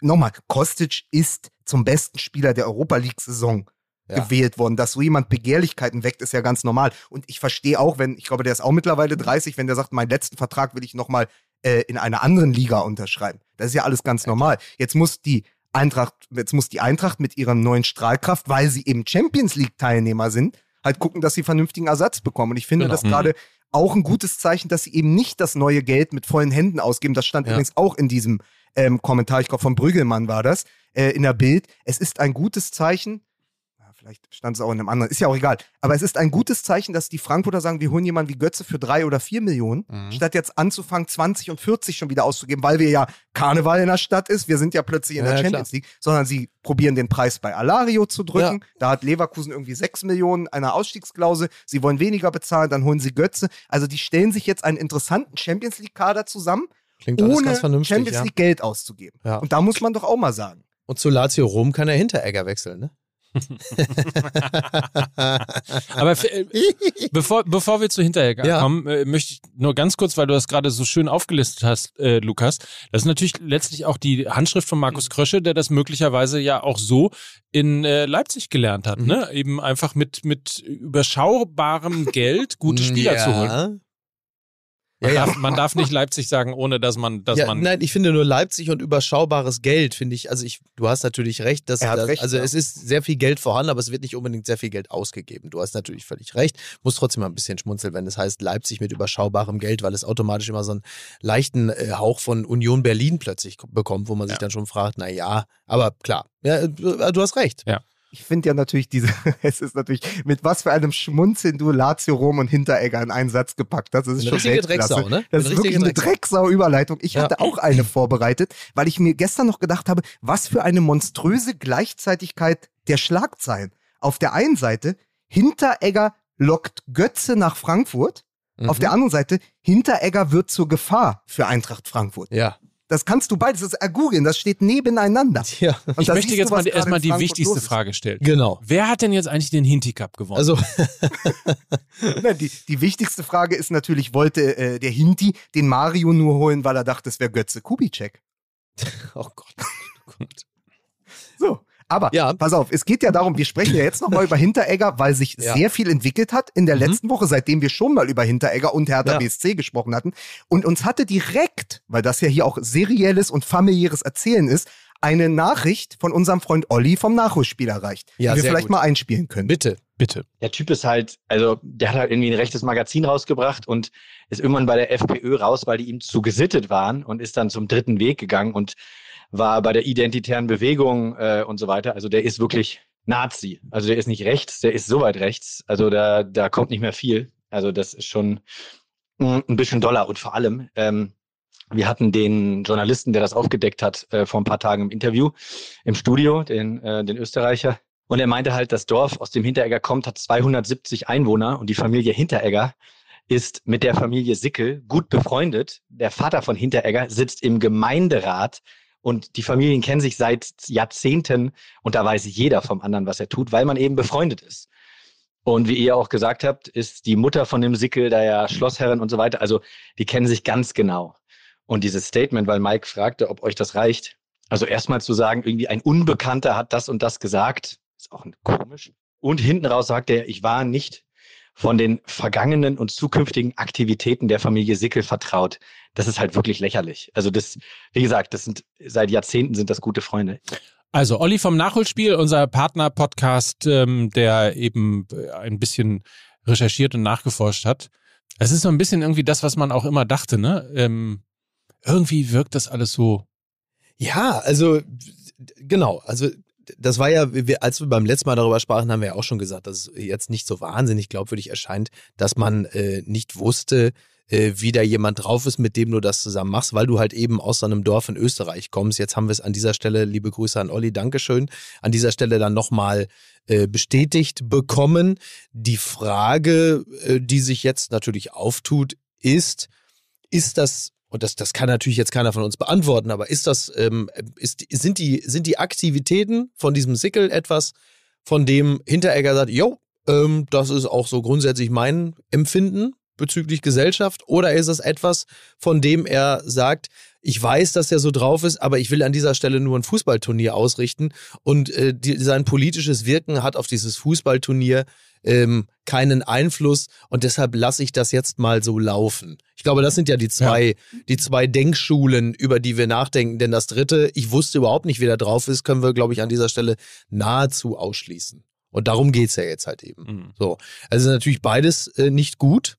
nochmal, Kostic ist zum besten Spieler der Europa League-Saison Ja. gewählt worden. Dass so jemand Begehrlichkeiten weckt, ist ja ganz normal. Und ich verstehe auch, wenn, ich glaube, der ist auch mittlerweile 30, wenn der sagt, meinen letzten Vertrag will ich nochmal äh, in einer anderen Liga unterschreiben. Das ist ja alles ganz normal. Jetzt muss die Eintracht, jetzt muss die Eintracht mit ihrer neuen Strahlkraft, weil sie eben Champions League-Teilnehmer sind, halt gucken, dass sie vernünftigen Ersatz bekommen. Und ich finde Genau. das Mhm. gerade auch ein gutes Zeichen, dass sie eben nicht das neue Geld mit vollen Händen ausgeben. Das stand Ja. übrigens auch in diesem ähm, Kommentar, ich glaube von Brüggelmann war das, äh, in der Bild. Es ist ein gutes Zeichen, vielleicht stand es auch in einem anderen, ist ja auch egal, aber es ist ein gutes Zeichen, dass die Frankfurter sagen, wir holen jemanden wie Götze für drei oder vier Millionen, Mhm. statt jetzt anzufangen, 20 und 40 schon wieder auszugeben, weil wir ja Karneval in der Stadt ist, wir sind ja plötzlich in Ja, der ja, Champions League, sondern sie probieren den Preis bei Alario zu drücken. Ja. Da hat Leverkusen irgendwie 6 Millionen, eine Ausstiegsklausel, sie wollen weniger bezahlen, dann holen sie Götze. Also die stellen sich jetzt einen interessanten Champions League-Kader zusammen, Klingt ohne ganz vernünftig. Champions. League Geld auszugeben. Und da muss man doch auch mal sagen. Und zu Lazio Rom kann er Hinteregger wechseln, ne? Aber äh, bevor, bevor wir zu Hinteregger Ja. kommen, äh, möchte ich nur ganz kurz, weil du das gerade so schön aufgelistet hast, äh, Lukas, das ist natürlich letztlich auch die Handschrift von Markus Krösche, der das möglicherweise ja auch so in äh, Leipzig gelernt hat, ne? Eben einfach mit, mit überschaubarem Geld gute Spieler zu holen. Ja, Man, ja. Darf, man darf nicht Leipzig sagen, ohne dass man, dass ja, man nein, ich finde nur Leipzig und überschaubares Geld, finde ich, also ich, du hast natürlich recht, dass, dass recht, also ja. es ist sehr viel Geld vorhanden, aber es wird nicht unbedingt sehr viel Geld ausgegeben. Du hast natürlich völlig recht, muss trotzdem mal ein bisschen schmunzeln, wenn es heißt Leipzig mit überschaubarem Geld, weil es automatisch immer so einen leichten äh, Hauch von Union Berlin plötzlich bekommt, wo man sich Ja. dann schon fragt, na ja, aber klar, ja, du, du hast recht. Ich finde ja natürlich diese, [LAUGHS] es ist natürlich, mit was für einem Schmunzeln du Lazio, Rom und Hinteregger in einen Satz gepackt hast. Das ist Eine schon richtige Weltklasse. Drecksau, ne? Das Eine ist wirklich eine Drecksau-Überleitung. Ich Ja. hatte auch eine vorbereitet, weil ich mir gestern noch gedacht habe, was für eine monströse Gleichzeitigkeit der Schlagzeilen. Auf der einen Seite, Hinteregger lockt Götze nach Frankfurt. Auf Mhm. der anderen Seite, Hinteregger wird zur Gefahr für Eintracht Frankfurt. Ja. Das kannst du beides, das ist ergoogeln, das steht nebeneinander. Ja, Und ich möchte jetzt du, mal erstmal die wichtigste. Frage stellen. genau. Wer hat denn jetzt eigentlich den Hinti Cup gewonnen? Also, [LAUGHS] Nein, die, die wichtigste Frage ist natürlich, wollte äh, der Hinti den Mario nur holen, weil er dachte, es wäre Götze Kubitschek. [LAUGHS] oh Gott. Oh Gott. So. Aber Ja. pass auf, es geht ja darum, wir sprechen ja jetzt nochmal [LAUGHS] über Hinteregger, weil sich Ja. sehr viel entwickelt hat in der Mhm. letzten Woche, seitdem wir schon mal über Hinteregger und Hertha Ja. BSC gesprochen hatten. Und uns hatte direkt, weil das ja hier auch serielles und familiäres Erzählen ist, eine Nachricht von unserem Freund Olli vom Nachholspiel erreicht, Ja, die wir vielleicht gut. mal einspielen können. Bitte. Bitte. Der Typ ist halt, also der hat halt irgendwie ein rechtes Magazin rausgebracht und ist irgendwann bei der FPÖ raus, weil die ihm zu gesittet waren und ist dann zum dritten Weg gegangen und war bei der identitären Bewegung äh, und so weiter. Also der ist wirklich Nazi. Also der ist nicht rechts, der ist so weit rechts. Also da, da kommt nicht mehr viel. Also das ist schon mm, ein bisschen doller und vor allem, ähm, wir hatten den Journalisten, der das aufgedeckt hat, äh, vor ein paar Tagen im Interview im Studio, den, äh, den Österreicher. Und er meinte halt, das Dorf, aus dem Hinteregger kommt, hat 270 Einwohner und die Familie Hinteregger ist mit der Familie Sickel gut befreundet. Der Vater von Hinteregger sitzt im Gemeinderat und die Familien kennen sich seit Jahrzehnten und da weiß jeder vom anderen, was er tut, weil man eben befreundet ist. Und wie ihr auch gesagt habt, ist die Mutter von dem Sickel da ja Schlossherrin und so weiter. Also die kennen sich ganz genau. Und dieses Statement, weil Mike fragte, ob euch das reicht, also erstmal zu sagen, irgendwie ein Unbekannter hat das und das gesagt, ist auch komisch. Und hinten raus sagt er, ich war nicht von den vergangenen und zukünftigen Aktivitäten der Familie Sickel vertraut. Das ist halt wirklich lächerlich. Also das, wie gesagt, das sind seit Jahrzehnten sind das gute Freunde. Also Olli vom Nachholspiel, unser Partner-Podcast, ähm, der eben ein bisschen recherchiert und nachgeforscht hat. Es ist so ein bisschen irgendwie das, was man auch immer dachte, ne? Ähm, irgendwie wirkt das alles so. Ja, also genau, also das war ja, als wir beim letzten Mal darüber sprachen, haben wir ja auch schon gesagt, dass es jetzt nicht so wahnsinnig glaubwürdig erscheint, dass man äh, nicht wusste, äh, wie da jemand drauf ist, mit dem du das zusammen machst, weil du halt eben aus so einem Dorf in Österreich kommst. Jetzt haben wir es an dieser Stelle, liebe Grüße an Olli, Dankeschön, an dieser Stelle dann nochmal äh, bestätigt bekommen. Die Frage, äh, die sich jetzt natürlich auftut, ist, ist das und das, das kann natürlich jetzt keiner von uns beantworten, aber ist das, ähm, ist, sind, die, sind die Aktivitäten von diesem Sickel etwas, von dem Hinteregger sagt, jo, ähm, das ist auch so grundsätzlich mein Empfinden bezüglich Gesellschaft, oder ist es etwas, von dem er sagt, ich weiß, dass er so drauf ist, aber ich will an dieser Stelle nur ein Fußballturnier ausrichten? Und äh, die, sein politisches Wirken hat auf dieses Fußballturnier ähm, keinen Einfluss und deshalb lasse ich das jetzt mal so laufen. Ich glaube, das sind ja die zwei, die zwei Denkschulen, über die wir nachdenken. Denn das dritte, ich wusste überhaupt nicht, wie der drauf ist, können wir, glaube ich, an dieser Stelle nahezu ausschließen. Und darum geht's ja jetzt halt eben. Mhm. So. Also natürlich beides äh, nicht gut.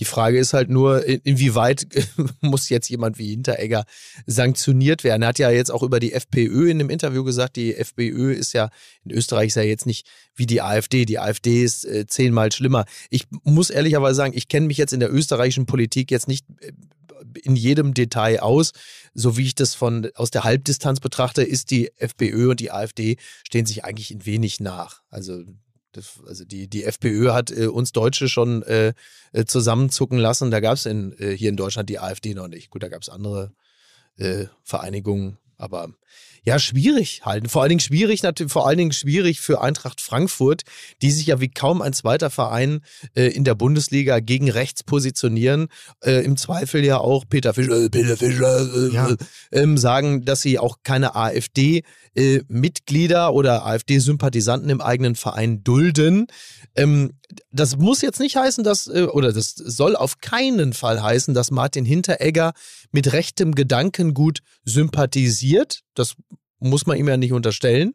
Die Frage ist halt nur, in- inwieweit [LAUGHS] muss jetzt jemand wie Hinteregger sanktioniert werden? Er hat ja jetzt auch über die FPÖ in dem Interview gesagt, die FPÖ ist ja, in Österreich ist ja jetzt nicht wie die AfD. Die AfD ist äh, zehnmal schlimmer. Ich muss ehrlicherweise sagen, ich kenne mich jetzt in der österreichischen Politik jetzt nicht äh, in jedem Detail aus. So wie ich das von aus der Halbdistanz betrachte, ist die FPÖ und die AfD stehen sich eigentlich in wenig nach. Also das, also die, die FPÖ hat äh, uns Deutsche schon äh, äh, zusammenzucken lassen. Da gab es äh, hier in Deutschland die AfD noch nicht. Gut, da gab es andere äh, Vereinigungen, Aber ja, schwierig halt. Vor allen Dingen schwierig, natürlich, vor allen Dingen schwierig für Eintracht Frankfurt, die sich ja wie kaum ein zweiter Verein äh, in der Bundesliga gegen rechts positionieren. Äh, Im Zweifel ja auch Peter Fischer, äh, Peter Fischer äh, Ja. ähm, sagen, dass sie auch keine AfD-Mitglieder oder AfD-Sympathisanten im eigenen Verein dulden. Ähm, das muss jetzt nicht heißen, dass, äh, oder das soll auf keinen Fall heißen, dass Martin Hinteregger mit rechtem Gedankengut sympathisiert. Das muss man ihm ja nicht unterstellen.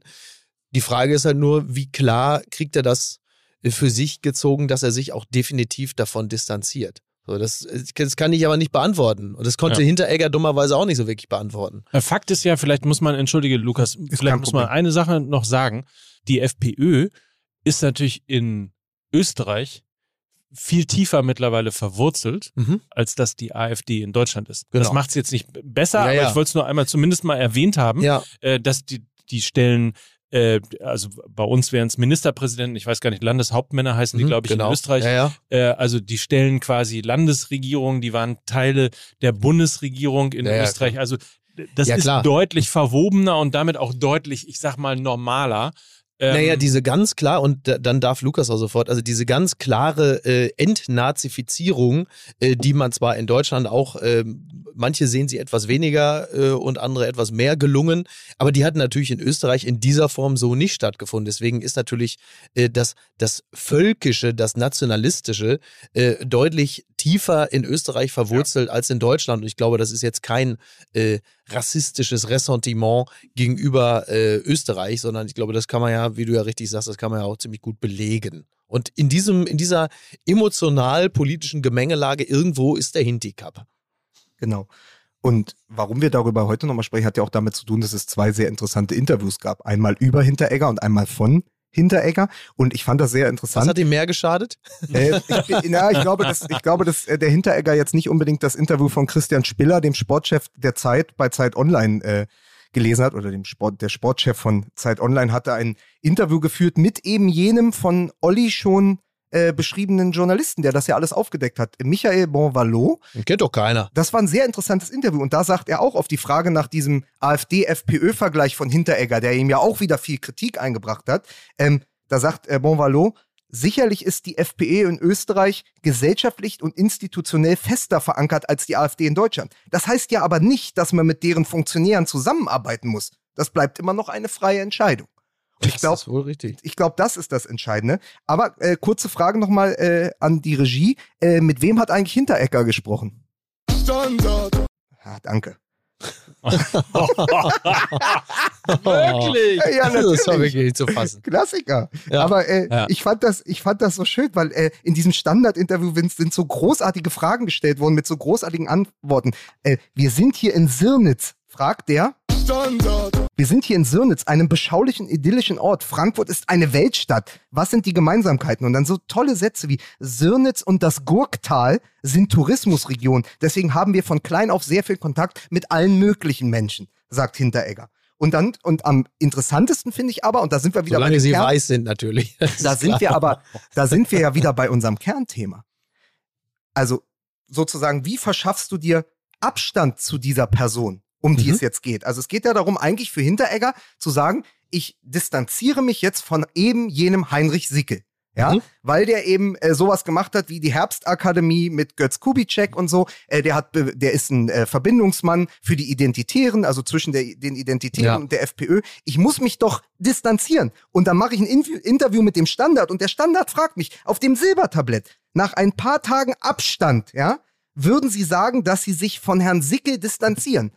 Die Frage ist halt nur, wie klar kriegt er das für sich gezogen, dass er sich auch definitiv davon distanziert. So, das, das kann ich aber nicht beantworten. Und das konnte Ja. Hinteregger dummerweise auch nicht so wirklich beantworten. Äh, Fakt ist ja, vielleicht muss man, entschuldige Lukas, kein vielleicht muss man eine Sache noch sagen. Die FPÖ ist natürlich in Österreich viel tiefer mittlerweile verwurzelt, Mhm. als dass die AfD in Deutschland ist. Genau. Das macht es jetzt nicht besser, Ja, aber ja. ich wollte es nur einmal zumindest mal erwähnt haben, Ja, äh, dass die, die Stellen, äh, also bei uns wären es Ministerpräsidenten, ich weiß gar nicht, Landeshauptmänner heißen die, mhm, glaube ich, genau. in Österreich. Ja, ja. Äh, also die stellen quasi Landesregierung, die waren Teile der Bundesregierung in Ja, Österreich. Also das ist deutlich verwobener und damit auch deutlich, ich sag mal, normaler. Ähm, Naja, diese ganz klar, und da- dann darf Lukas auch sofort, also diese ganz klare äh, Entnazifizierung, äh, die man zwar in Deutschland auch, äh, manche sehen sie etwas weniger äh, und andere etwas mehr gelungen, aber die hat natürlich in Österreich in dieser Form so nicht stattgefunden. Deswegen ist natürlich äh, das, das Völkische, das Nationalistische äh, deutlich tiefer in Österreich verwurzelt als in Deutschland. Und ich glaube, das ist jetzt kein äh, rassistisches Ressentiment gegenüber äh, Österreich, sondern ich glaube, das kann man ja, wie du ja richtig sagst, das kann man ja auch ziemlich gut belegen. Und in diesem, in dieser emotional-politischen Gemengelage irgendwo ist der Hinti-Cup. Genau. Und warum wir darüber heute nochmal sprechen, hat ja auch damit zu tun, dass es zwei sehr interessante Interviews gab. Einmal über Hinteregger und einmal von Hinteregger. Und ich fand das sehr Was interessant. hat ihm mehr geschadet? Äh, ich, na, ich glaube, dass, ich glaube, dass äh, der Hinteregger jetzt nicht unbedingt das Interview von Christian Spiller, dem Sportchef der Zeit, bei Zeit Online äh, gelesen hat, oder dem Sport, der Sportchef von Zeit Online hatte ein Interview geführt mit eben jenem von Olli schon äh, beschriebenen Journalisten, der das ja alles aufgedeckt hat. Michael Bonvallot, Den kennt doch keiner. das war ein sehr interessantes Interview und da sagt er auch auf die Frage nach diesem AfD-FPÖ-Vergleich von Hinteregger, der ihm ja auch wieder viel Kritik eingebracht hat, ähm, da sagt äh, Bonvallot, sicherlich ist die FPÖ in Österreich gesellschaftlich und institutionell fester verankert als die AfD in Deutschland. Das heißt ja aber nicht, dass man mit deren Funktionären zusammenarbeiten muss. Das bleibt immer noch eine freie Entscheidung. Und ich Das glaube, ist wohl richtig. ich glaube, das ist das Entscheidende. Aber äh, kurze Frage nochmal äh, an die Regie. Äh, mit wem hat eigentlich Hinteregger gesprochen? Standard. Ah, danke. [LAUGHS] Wirklich? Ja, das war natürlich. wirklich nicht zu fassen. Klassiker. Ja. Aber äh, Ja. ich, fand das, ich fand das so schön, weil äh, in diesem Standard-Interview Vince, sind so großartige Fragen gestellt worden mit so großartigen Antworten. Äh, wir sind hier in Sirnitz, fragt der. Wir sind hier in Sirnitz, einem beschaulichen, idyllischen Ort. Frankfurt ist eine Weltstadt. Was sind die Gemeinsamkeiten? Und dann so tolle Sätze wie Sirnitz und das Gurktal sind Tourismusregionen. Deswegen haben wir von klein auf sehr viel Kontakt mit allen möglichen Menschen, sagt Hinteregger. Und dann, und am interessantesten finde ich aber, und da sind wir wieder bei Solange dem sie Kern, weiß sind, natürlich. Das [LAUGHS] da sind klar. wir aber, da sind wir ja wieder bei unserem Kernthema. Also sozusagen, wie verschaffst du dir Abstand zu dieser Person, um die Mhm. es jetzt geht? Also es geht ja darum, eigentlich für Hinteregger zu sagen, ich distanziere mich jetzt von eben jenem Heinrich Sickel. Ja, Mhm. weil der eben äh, sowas gemacht hat wie die Herbstakademie mit Götz Kubitschek und so. Äh, der hat, der ist ein äh, Verbindungsmann für die Identitären, also zwischen der, den Identitären Ja. und der FPÖ. Ich muss mich doch distanzieren. Und dann mache ich ein Inf- Interview mit dem Standard und der Standard fragt mich auf dem Silbertablett nach ein paar Tagen Abstand, ja, würden Sie sagen, dass Sie sich von Herrn Sickel distanzieren?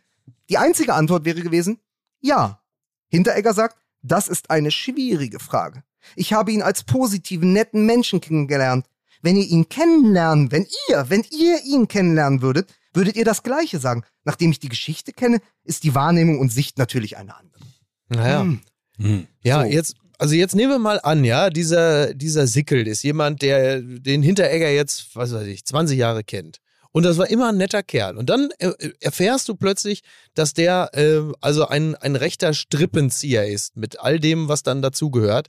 Die einzige Antwort wäre gewesen, ja. Hinteregger sagt, das ist eine schwierige Frage. Ich habe ihn als positiven, netten Menschen kennengelernt. Wenn ihr ihn kennenlernen, wenn ihr, wenn ihr ihn kennenlernen würdet, würdet ihr das Gleiche sagen. Nachdem ich die Geschichte kenne, ist die Wahrnehmung und Sicht natürlich eine andere. Naja. Hm. Hm. Ja, So. jetzt, also jetzt nehmen wir mal an, ja, dieser, dieser Sickel ist jemand, der den Hinteregger jetzt, was weiß ich, 20 Jahre kennt. Und das war immer ein netter Kerl. Und dann äh, erfährst du plötzlich, dass der äh, also ein, ein rechter Strippenzieher ist, mit all dem, was dann dazugehört.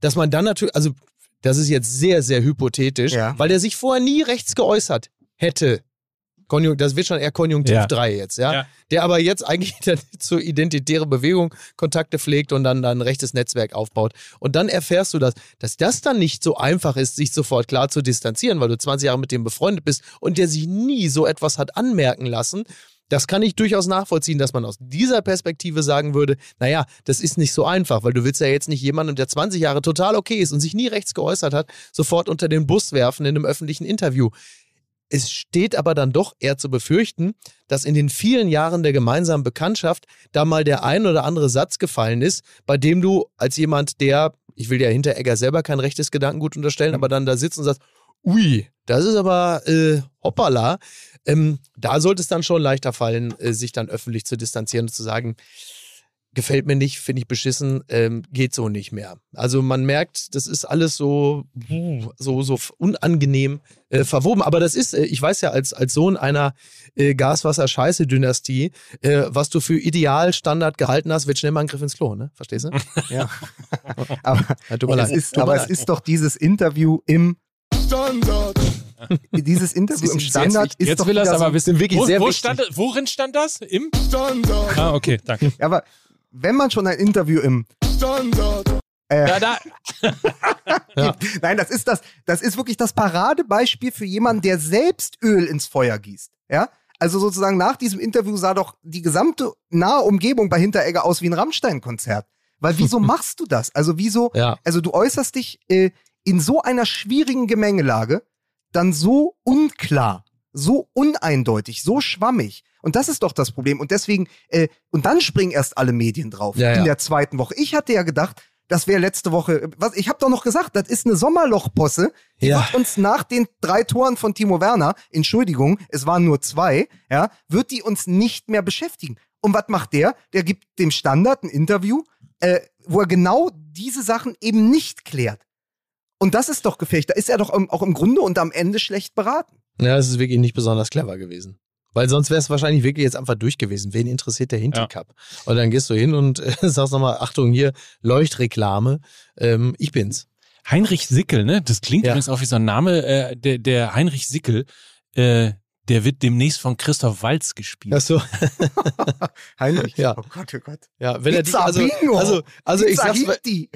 Dass man dann natürlich, also das ist jetzt sehr, sehr hypothetisch, Ja. weil der sich vorher nie rechts geäußert hätte. Konjun das wird schon eher Konjunktiv Ja. 3 jetzt, ja? Ja. Der aber jetzt eigentlich [LAUGHS] zur identitäre Bewegung Kontakte pflegt und dann, dann ein rechtes Netzwerk aufbaut. Und dann erfährst du das, dass das dann nicht so einfach ist, sich sofort klar zu distanzieren, weil du 20 Jahre mit dem befreundet bist und der sich nie so etwas hat anmerken lassen. Das kann ich durchaus nachvollziehen, dass man aus dieser Perspektive sagen würde, naja, das ist nicht so einfach, weil du willst ja jetzt nicht jemanden, der 20 Jahre total okay ist und sich nie rechts geäußert hat, sofort unter den Bus werfen in einem öffentlichen Interview. Es steht aber dann doch eher zu befürchten, dass in den vielen Jahren der gemeinsamen Bekanntschaft da mal der ein oder andere Satz gefallen ist, bei dem du als jemand, der, ich will ja Hinteregger selber kein rechtes Gedankengut unterstellen, aber dann da sitzt und sagst, ui, das ist aber äh, hoppala. Ähm, da sollte es dann schon leichter fallen, äh, sich dann öffentlich zu distanzieren und zu sagen, gefällt mir nicht, finde ich beschissen, ähm, geht so nicht mehr. Also man merkt, das ist alles so, so, so unangenehm äh, verwoben. Aber das ist, äh, ich weiß ja, als, als Sohn einer äh, Gaswasser-Scheiße-Dynastie, äh, was du für Idealstandard gehalten hast, wird schnell mal ein Griff ins Klo, ne? Verstehst du? [LAUGHS] Ja. [LAUGHS] aber Ja, tut mir es ist, Tut mir aber es leid. ist doch dieses Interview im Standard. [LAUGHS] dieses Interview im Standard ist Jetzt doch will er es wieder so, aber wissen. wirklich wo, sehr wo wichtig. stand, worin stand das? Im? Standard. Ah, okay, danke. Aber wenn man schon ein Interview im Standard. äh, Ja, da, [LAUGHS] gibt, nein, das ist das, das ist wirklich das Paradebeispiel für jemanden, der selbst Öl ins Feuer gießt. Ja, also sozusagen nach diesem Interview sah doch die gesamte nahe Umgebung bei Hinteregger aus wie ein Rammstein-Konzert. Weil wieso [LAUGHS] machst du das? Also wieso? Ja. Also du äußerst dich äh, in so einer schwierigen Gemengelage dann so unklar, so uneindeutig, so schwammig. Und das ist doch das Problem. Und deswegen, äh, und dann springen erst alle Medien drauf Ja, in ja. der zweiten Woche. Ich hatte ja gedacht, das wäre letzte Woche, was, ich habe doch noch gesagt, das ist eine Sommerlochposse. Die Ja. wird uns nach den drei Toren von Timo Werner, Entschuldigung, es waren nur zwei, ja, wird die uns nicht mehr beschäftigen. Und was macht der? Der gibt dem Standard ein Interview, äh, wo er genau diese Sachen eben nicht klärt. Und das ist doch gefährlich. Da ist er doch auch im Grunde und am Ende schlecht beraten. Ja, das ist wirklich nicht besonders clever gewesen. Weil sonst wäre es wahrscheinlich wirklich jetzt einfach durch gewesen. Wen interessiert der Hinti-Cup? Und dann gehst du hin und äh, [LAUGHS] sagst nochmal, Achtung hier, Leuchtreklame, ähm, ich bin's. Heinrich Sickel, ne? Das klingt Ja. übrigens auch wie so ein Name. Äh, der, der Heinrich Sickel, äh, der wird demnächst von Christoph Walz gespielt. Achso, [LAUGHS] Heinrich. Ja. Oh Gott, oh Gott. ja, wenn er dich, also, also, also ich sag's mal, ich,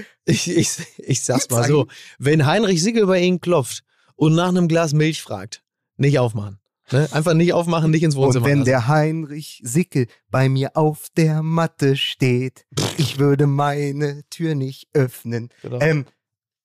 ich, ich sag's mal so, wenn Heinrich Sickel bei Ihnen klopft und nach einem Glas Milch fragt, nicht aufmachen. Ne? Einfach nicht aufmachen, nicht ins Und Wohnzimmer wenn lassen. der Heinrich Sickel bei mir auf der Matte steht, ich würde meine Tür nicht öffnen. Genau. Ähm,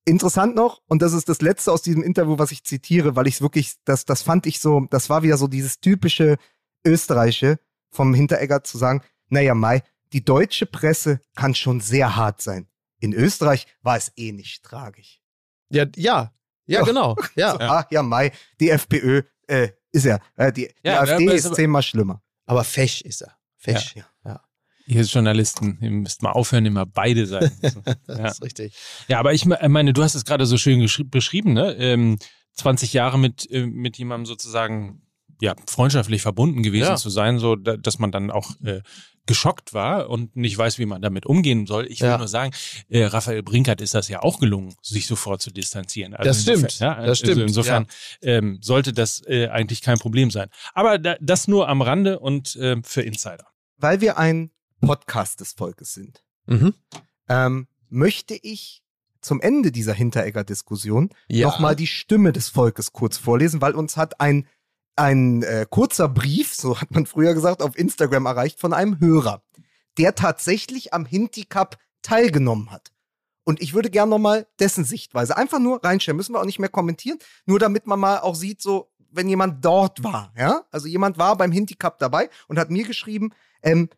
interessant noch, und das ist das letzte aus diesem Interview, was ich zitiere, weil ich es wirklich, das, das fand ich so, das war wieder so dieses typische Österreichische vom Hinteregger zu sagen, naja, Mai, die deutsche Presse kann schon sehr hart sein. In Österreich war es eh nicht tragisch. ja, ja, ja, genau. Ja. So, [LAUGHS] ah, ja, Mai, die FPÖ, äh, ist ja, äh, die, die Ja, AfD aber- ist zehnmal schlimmer. Aber fesch ist er. Fesch. Ja. Ihr Journalisten, ihr müsst mal aufhören, immer beide sein. [LAUGHS] Das [LAUGHS] ja. ist richtig. ja, aber ich me- meine, du hast es gerade so schön beschrieben, ne? Ähm, 20 Jahre mit, äh, mit jemandem sozusagen ja, freundschaftlich verbunden gewesen Ja. zu sein, so da, dass man dann auch äh, geschockt war und nicht weiß, wie man damit umgehen soll. Ich will Ja. nur sagen, äh, Raphael Brinkert ist das ja auch gelungen, sich sofort zu distanzieren. Also Das stimmt. Insofern, ja, Das also stimmt, insofern ähm, sollte das äh, eigentlich kein Problem sein. Aber da, das nur am Rande und äh, für Insider. Weil wir ein Podcast des Volkes sind, Mhm. ähm, möchte ich zum Ende dieser Hinteregger-Diskussion Ja. nochmal die Stimme des Volkes kurz vorlesen, weil uns hat ein, ein äh, kurzer Brief, so hat man früher gesagt, auf Instagram erreicht von einem Hörer, der tatsächlich am Hinti Cup teilgenommen hat. Und ich würde gerne nochmal dessen Sichtweise einfach nur reinstellen. Müssen wir auch nicht mehr kommentieren. Nur damit man mal auch sieht, so, wenn jemand dort war, ja? Also jemand war beim Hinti Cup dabei und hat mir geschrieben, ähm,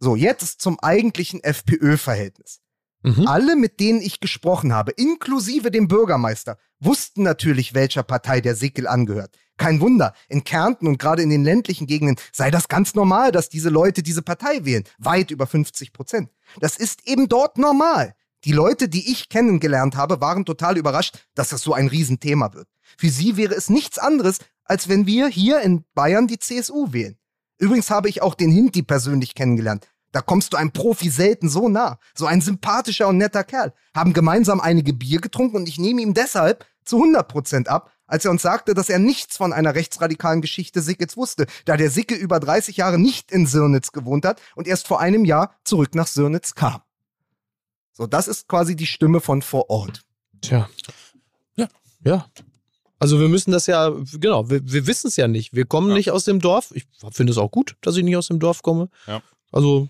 so, jetzt zum eigentlichen FPÖ-Verhältnis. Mhm. Alle, mit denen ich gesprochen habe, inklusive dem Bürgermeister, wussten natürlich, welcher Partei der Sickel angehört. Kein Wunder, in Kärnten und gerade in den ländlichen Gegenden sei das ganz normal, dass diese Leute diese Partei wählen. Weit über 50 Prozent. Das ist eben dort normal. Die Leute, die ich kennengelernt habe, waren total überrascht, dass das so ein Riesenthema wird. Für sie wäre es nichts anderes, als wenn wir hier in Bayern die CSU wählen. Übrigens habe ich auch den Hinti persönlich kennengelernt. Da kommst du einem Profi selten so nah. So ein sympathischer und netter Kerl. Haben gemeinsam einige Bier getrunken und ich nehme ihm deshalb zu 100% ab, als er uns sagte, dass er nichts von einer rechtsradikalen Geschichte Sickels wusste, da der Sicke über 30 Jahre nicht in Sirnitz gewohnt hat und erst vor einem Jahr zurück nach Sirnitz kam. So, das ist quasi die Stimme von vor Ort. Tja. Ja. Ja. Also wir müssen das ja, genau, wir, wir wissen es ja nicht. Wir kommen Ja. nicht aus dem Dorf. Ich finde es auch gut, dass ich nicht aus dem Dorf komme. Ja. Also,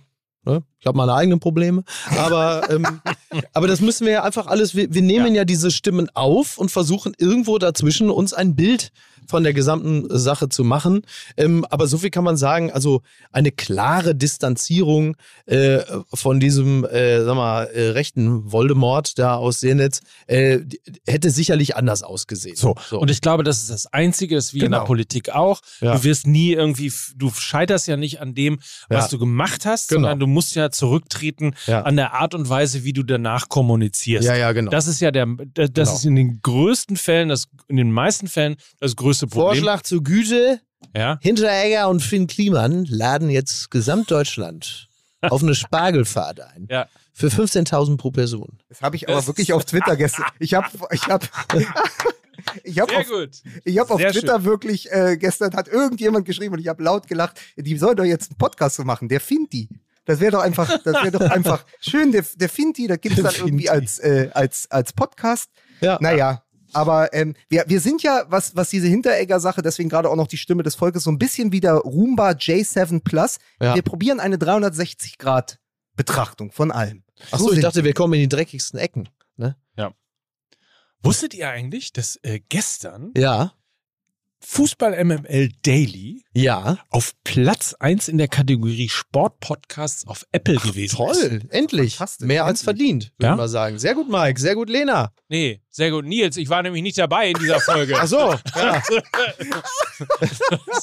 ne, ich habe meine eigenen Probleme. Aber, ähm, [LAUGHS] aber das müssen wir ja einfach alles, wir, wir nehmen ja. diese Stimmen auf und versuchen irgendwo dazwischen uns ein Bild von der gesamten Sache zu machen. Ähm, aber so viel kann man sagen, also eine klare Distanzierung äh, von diesem, äh, sag mal, äh, rechten Voldemort da aus Senetz äh, hätte sicherlich anders ausgesehen. So. Und ich glaube, das ist das Einzige, das wie in Genau. der Politik auch. Ja. Du wirst nie irgendwie, du scheiterst ja nicht an dem, was Ja. du gemacht hast, Genau. sondern du musst ja zurücktreten Ja. an der Art und Weise, wie du danach kommunizierst. ja, ja, genau. Das ist ja der, das Genau. ist in den größten Fällen, das, in den meisten Fällen das größte Problem. Vorschlag zur Güte. Ja. Hinteregger und Finn Kliman laden jetzt Gesamtdeutschland auf eine Spargelfahrt ein. Ja. Für 15.000 pro Person. Das habe ich aber wirklich auf Twitter gestern. Ich habe ich hab, ich hab Sehr auf, gut. ich hab auf Twitter wirklich äh, gestern hat irgendjemand geschrieben und ich habe laut gelacht, die soll doch jetzt einen Podcast so machen, der Finti. Das wäre doch einfach, das wäre doch einfach [LAUGHS] schön, der, der Finti, da gibt es dann irgendwie als, äh, als, als Podcast. Ja. Naja, aber ähm, wir, wir sind ja, was, was diese Hinteregger-Sache, deswegen gerade auch noch die Stimme des Volkes, so ein bisschen wie der Roomba J7 Plus. Ja. Wir probieren eine 360-Grad-Betrachtung von allem. Achso, So ich dachte, wir kommen in die dreckigsten Ecken. Ne? Wusstet ihr eigentlich, dass äh, gestern Ja. Fußball MML Daily Ja. auf Platz 1 in der Kategorie Sportpodcasts auf Apple gewesen ist? Toll. Endlich. Mehr als Endlich. verdient, würde Ja? ich mal sagen. Sehr gut, Mike. Sehr gut, Lena. Nee, sehr gut. Nils, ich war nämlich nicht dabei in dieser Folge. Ach so. Ja.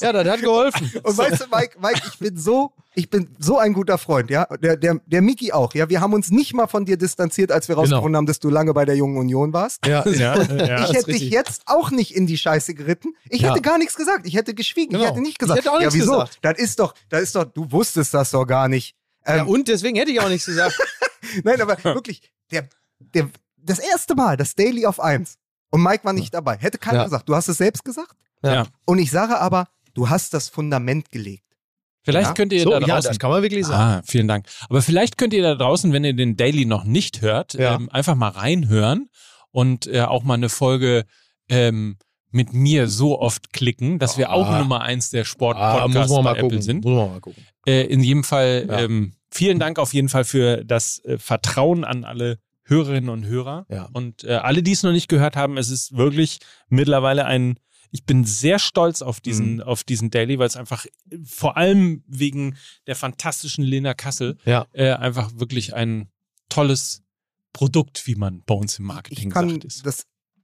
ja, das hat geholfen. Und weißt du, Mike, Mike, ich bin so, ich bin so ein guter Freund, ja. Der, der, der Miki auch, ja. Wir haben uns nicht mal von dir distanziert, als wir rausgefunden haben, dass du lange bei der Jungen Union warst. Ja. Ja, ja. ich hätte dich jetzt auch nicht in die Scheiße geritten. Ich Ja. hätte gar nichts gesagt. Ich hätte geschwiegen. Genau. Ich hätte nicht gesagt. Ich hätte auch ja, nichts wieso? gesagt. Das ist doch, das ist doch, du wusstest das doch gar nicht. ja. Ähm, Und deswegen hätte ich auch nichts gesagt. [LAUGHS] Nein, aber [LAUGHS] wirklich, der, der, das erste Mal, das Daily auf 1. Und Mike war nicht dabei. Hätte keiner Ja. gesagt. Du hast es selbst gesagt. Ja. Und ich sage aber, du hast das Fundament gelegt. Vielleicht Ja? könnt ihr So, da ja, draußen. das kann man wirklich sagen. ah, vielen Dank. Aber vielleicht könnt ihr da draußen, wenn ihr den Daily noch nicht hört, Ja. ähm, einfach mal reinhören und äh, auch mal eine Folge ähm, mit mir so oft klicken, dass wir auch Ah. Nummer eins der Ah, Sport-Podcasts man bei mal Apple gucken. sind. Muss man mal gucken. Äh, in jedem Fall Ja. ähm, vielen Dank auf jeden Fall für das äh, Vertrauen an alle Hörerinnen und Hörer. Ja. Und äh, alle, die es noch nicht gehört haben, es ist wirklich mittlerweile ein, ich bin sehr stolz auf diesen, Mhm. auf diesen Daily, weil es einfach vor allem wegen der fantastischen Lena Kassel Ja. äh, einfach wirklich ein tolles Produkt, wie man bei uns im Marketing Ich kann sagt, ist. das,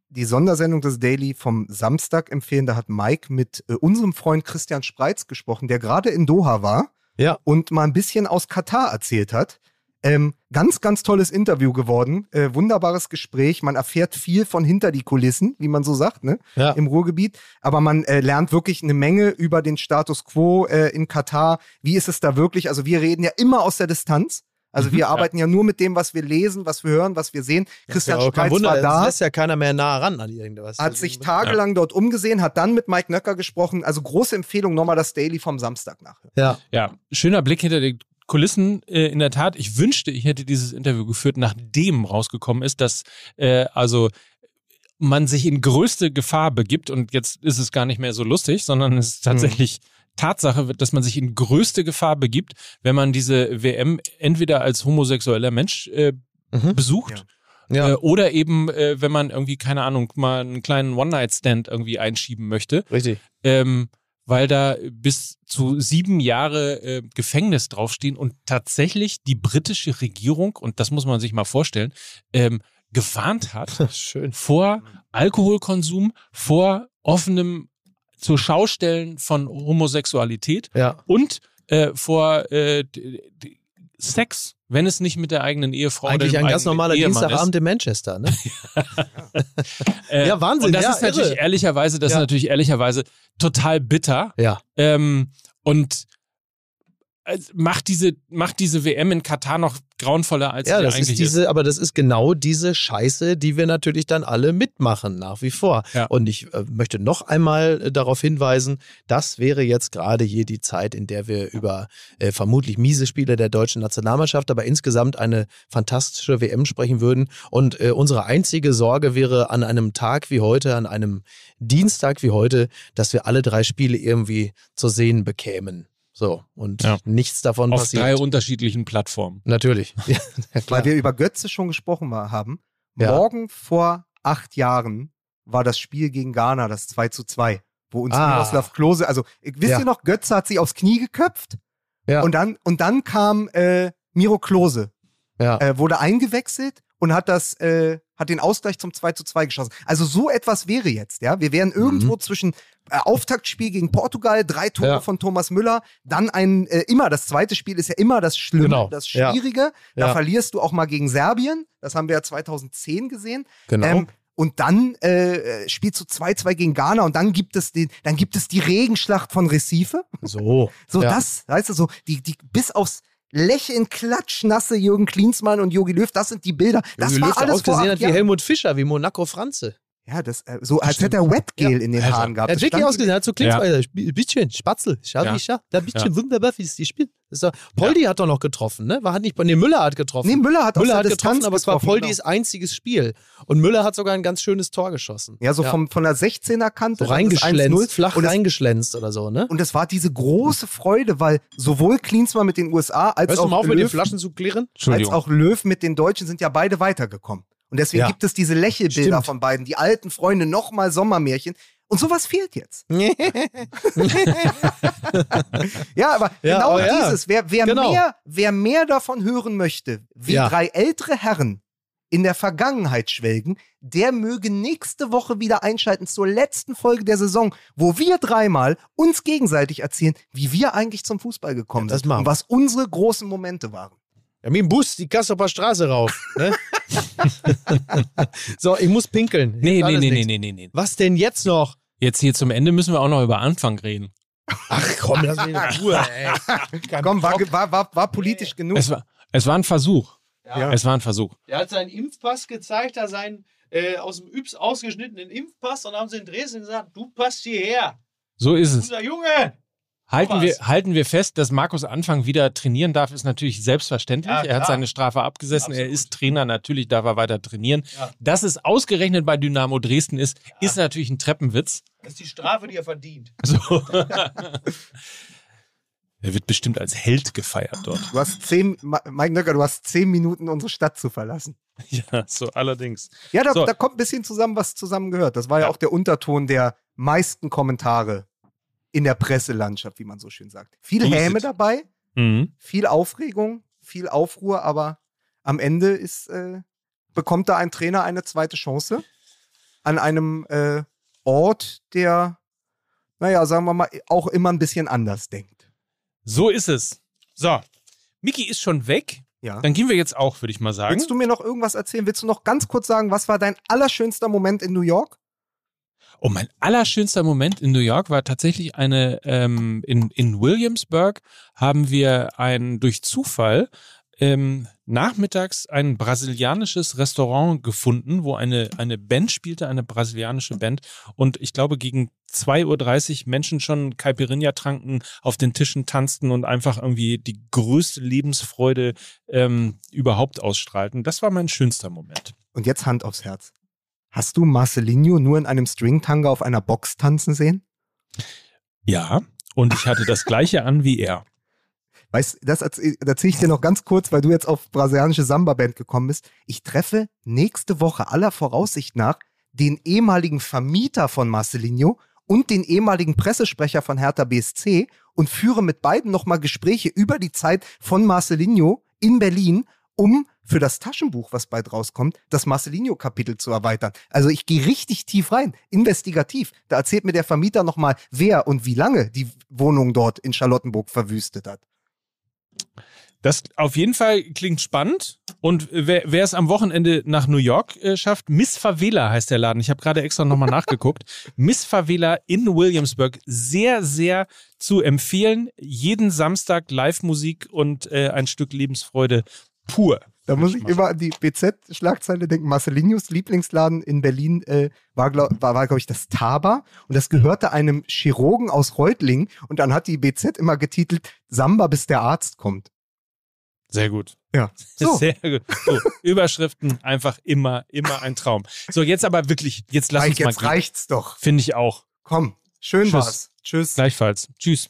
die Sondersendung des Daily vom Samstag empfehlen. Da hat Mike mit äh, unserem Freund Christian Spreitz gesprochen, der gerade in Doha war Ja. und mal ein bisschen aus Katar erzählt hat. Ähm, ganz, ganz tolles Interview geworden. Äh, wunderbares Gespräch. Man erfährt viel von hinter die Kulissen, wie man so sagt, ne? Ja. Im Ruhrgebiet. Aber man äh, lernt wirklich eine Menge über den Status quo äh, in Katar. Wie ist es da wirklich? Also wir reden ja immer aus der Distanz. Also wir arbeiten ja. nur mit dem, was wir lesen, was wir hören, was wir sehen. Christian ja, kein Spreitz Wunder, war es da lässt ja keiner mehr nah ran an irgendwas. hat sich tagelang dort umgesehen, hat dann mit Mike Nöcker gesprochen. Also große Empfehlung, nochmal das Daily vom Samstag nachhören. Ja. Ja, schöner Blick hinter die Kulissen. Äh, in der Tat, ich wünschte, ich hätte dieses Interview geführt, nachdem rausgekommen ist, dass äh, also man sich in größte Gefahr begibt und jetzt ist es gar nicht mehr so lustig, sondern es ist tatsächlich Tatsache, dass man sich in größte Gefahr begibt, wenn man diese WM entweder als homosexueller Mensch äh, Mhm. besucht Ja. äh, oder eben, äh, wenn man irgendwie, keine Ahnung, mal einen kleinen One-Night-Stand irgendwie einschieben möchte Richtig. ähm, weil da bis zu sieben Jahre äh, Gefängnis draufstehen und tatsächlich die britische Regierung, und das muss man sich mal vorstellen, ähm, gewarnt hat [LAUGHS] vor Alkoholkonsum, vor offenem zur Schaustellen von Homosexualität Ja. und äh, vor äh, Sex, wenn es nicht mit der eigenen Ehefrau Eigentlich oder ein ganz normaler Ehemann Dienstagabend in Manchester, ne? [LAUGHS] Äh, Ja, Wahnsinn, Und das ja, ist natürlich irre. ehrlicherweise, das Ja. ist natürlich ehrlicherweise total bitter. Ja. Ähm, und macht diese, macht diese WM in Katar noch grauenvoller als Ja, das eigentlich ist diese, aber das ist genau diese Scheiße, die wir natürlich dann alle mitmachen, nach wie vor. Ja. Und ich äh, möchte noch einmal äh, darauf hinweisen, das wäre jetzt gerade hier die Zeit, in der wir über äh, vermutlich miese Spiele der deutschen Nationalmannschaft, aber insgesamt eine fantastische WM sprechen würden. Und äh, unsere einzige Sorge wäre an einem Tag wie heute, an einem Dienstag wie heute, dass wir alle drei Spiele irgendwie zu sehen bekämen. So, und Ja. nichts davon auf passiert. drei unterschiedlichen Plattformen. Natürlich. [LAUGHS] Ja. Weil wir über Götze schon gesprochen war- haben. Ja. Morgen vor acht Jahren war das Spiel gegen Ghana, das 2 zu 2, wo uns Ah. Miroslav Klose, also wisst Ja. ihr noch, Götze hat sich aufs Knie geköpft Ja. und dann, und dann kam äh, Miro Klose, ja. äh, wurde eingewechselt und hat das, äh, hat den Ausgleich zum 2 zu 2 geschossen. Also so etwas wäre jetzt, ja. Wir wären irgendwo zwischen äh, Auftaktspiel gegen Portugal, drei Tore Ja. von Thomas Müller, dann ein, äh, immer, das zweite Spiel ist ja immer das Schlimme, Genau. das Ja. Schwierige. Da Ja. verlierst du auch mal gegen Serbien, das haben wir ja 2010 gesehen. Genau. Ähm, und dann äh, spielst du 2-2 gegen Ghana und dann gibt es den, dann gibt es die Regenschlacht von Recife. so. [LAUGHS] So Ja. das, weißt du, so die, die bis aufs Lächeln klatschnasse Jürgen Klinsmann und Jogi Löw, das sind die Bilder. Das Jogi war Löw, der alles ausgesehen hat wie. Helmut Fischer, wie Monaco Franze. Ja, das äh, so als hätte er Wetgel in den. Haaren gehabt. Er hat wirklich ausgesehen, er hat so Klinsmann, ja. bisschen, Spatzel, schau Ja. wie ich schau, da bisschen wunderbar, wie es die spielt. Poldi hat doch noch getroffen, ne? War hat nicht, nee, Müller hat getroffen. Nee, Müller hat aus Müller der hat Distanz getroffen, aber es war Poldis genau. einziges Spiel. Und Müller hat sogar ein ganz schönes Tor geschossen. Ja, so Vom, von der 16er Kante. so dann das 1-0. reingeschlänzt, flach und es, reingeschlänzt oder so, ne? und es war diese große Freude, weil sowohl Klinsmann mit den USA als Hörst du auch mal auf, mit den Löw Flaschen zu klirren? als auch Löw mit den Deutschen sind ja beide weitergekommen. Und deswegen Ja. gibt es diese Lächelbilder von beiden, die alten Freunde, nochmal Sommermärchen. Und sowas fehlt jetzt. [LAUGHS] Ja, aber Ja, genau aber ja. dieses, wer, wer, Genau. mehr, wer mehr davon hören möchte, wie Ja. drei ältere Herren in der Vergangenheit schwelgen, der möge nächste Woche wieder einschalten zur letzten Folge der Saison, wo wir dreimal uns gegenseitig erzählen, wie wir eigentlich zum Fußball gekommen sind und was unsere großen Momente waren. Ja, mit dem Bus die Kassoper Straße rauf. Ne? [LAUGHS] so, ich muss pinkeln. Nee, nee, nee, nee, nee, nee, nee. Was denn jetzt noch? Jetzt hier zum Ende müssen wir auch noch über Anfang reden. Ach komm, lass mich in Ruhe, ey. Komm, war, war, war, war politisch genug. Es war, es war ein Versuch. Ja. Es war ein Versuch. Der hat seinen Impfpass gezeigt, da seinen äh, aus dem Yps ausgeschnittenen Impfpass und haben sie in Dresden gesagt, du passt hierher. So ist es. Unser Junge! Halten Thomas. wir, halten wir fest, dass Markus Anfang wieder trainieren darf, ist natürlich selbstverständlich. Ja, er hat seine Strafe abgesessen, er Absolut. ist Trainer, natürlich darf er weiter trainieren. Ja. Dass es ausgerechnet bei Dynamo Dresden ist, ist natürlich ein Treppenwitz. Das ist die Strafe, die er verdient. So. [LAUGHS] [LAUGHS] er wird bestimmt als Held gefeiert dort. Du hast zehn, Mike Nöcker, du hast zehn Minuten, unsere Stadt zu verlassen. [LAUGHS] Ja, so allerdings. Ja, da, So. da kommt ein bisschen zusammen, was zusammengehört. Das war ja, Ja. auch der Unterton der meisten Kommentare in der Presselandschaft, wie man so schön sagt. Viel So Häme dabei, Mhm. viel Aufregung, viel Aufruhr, aber am Ende ist, äh, bekommt da ein Trainer eine zweite Chance an einem äh, Ort, der, naja, sagen wir mal, auch immer ein bisschen anders denkt. So ist es. So. Miki ist schon weg. Ja. Dann gehen wir jetzt auch, würde ich mal sagen. Willst du mir noch irgendwas erzählen? Willst du noch ganz kurz sagen, was war dein allerschönster Moment in New York? Oh, mein allerschönster Moment in New York war tatsächlich eine, ähm, in, in Williamsburg haben wir ein, durch Zufall ähm, nachmittags ein brasilianisches Restaurant gefunden, wo eine, eine Band spielte, eine brasilianische Band. Und ich glaube, gegen 2.30 Uhr Menschen schon Caipirinha tranken, auf den Tischen tanzten und einfach irgendwie die größte Lebensfreude ähm, überhaupt ausstrahlten. Das war mein schönster Moment. Und jetzt Hand aufs Herz. Hast du Marcelinho nur in einem Stringtanga auf einer Box tanzen sehen? Ja, und ich hatte das gleiche an wie er. Weißt das erzähl- erzähle ich dir noch ganz kurz, weil du jetzt auf brasilianische Samba-Band gekommen bist. Ich treffe nächste Woche aller Voraussicht nach den ehemaligen Vermieter von Marcelinho und den ehemaligen Pressesprecher von Hertha BSC und führe mit beiden nochmal Gespräche über die Zeit von Marcelinho in Berlin, um für das Taschenbuch, was bald rauskommt, das Marcelinho-Kapitel zu erweitern. Also ich gehe richtig tief rein, investigativ. Da erzählt mir der Vermieter nochmal, wer und wie lange die Wohnung dort in Charlottenburg verwüstet hat. Das auf jeden Fall klingt spannend. Und wer, wer es am Wochenende nach New York äh, schafft, Miss Favela heißt der Laden. Ich habe gerade extra nochmal [LAUGHS] nachgeguckt. Miss Favela in Williamsburg. Sehr, sehr zu empfehlen. Jeden Samstag Live-Musik und äh, ein Stück Lebensfreude pur. Da muss ich immer an die BZ-Schlagzeile denken. Marcelinius Lieblingsladen in Berlin äh, war, glaube glaub ich, das Taba. Und das gehörte einem Chirurgen aus Reutlingen. Und dann hat die BZ immer getitelt Samba, bis der Arzt kommt. Sehr gut. Ja. So. [LAUGHS] Sehr gut. So, Überschriften einfach immer, immer ein Traum. So, jetzt aber wirklich, jetzt lass Mike, uns mal jetzt gehen. reicht's doch. Finde ich auch. Komm, schön Tschüss. war's. Tschüss. Gleichfalls. Tschüss.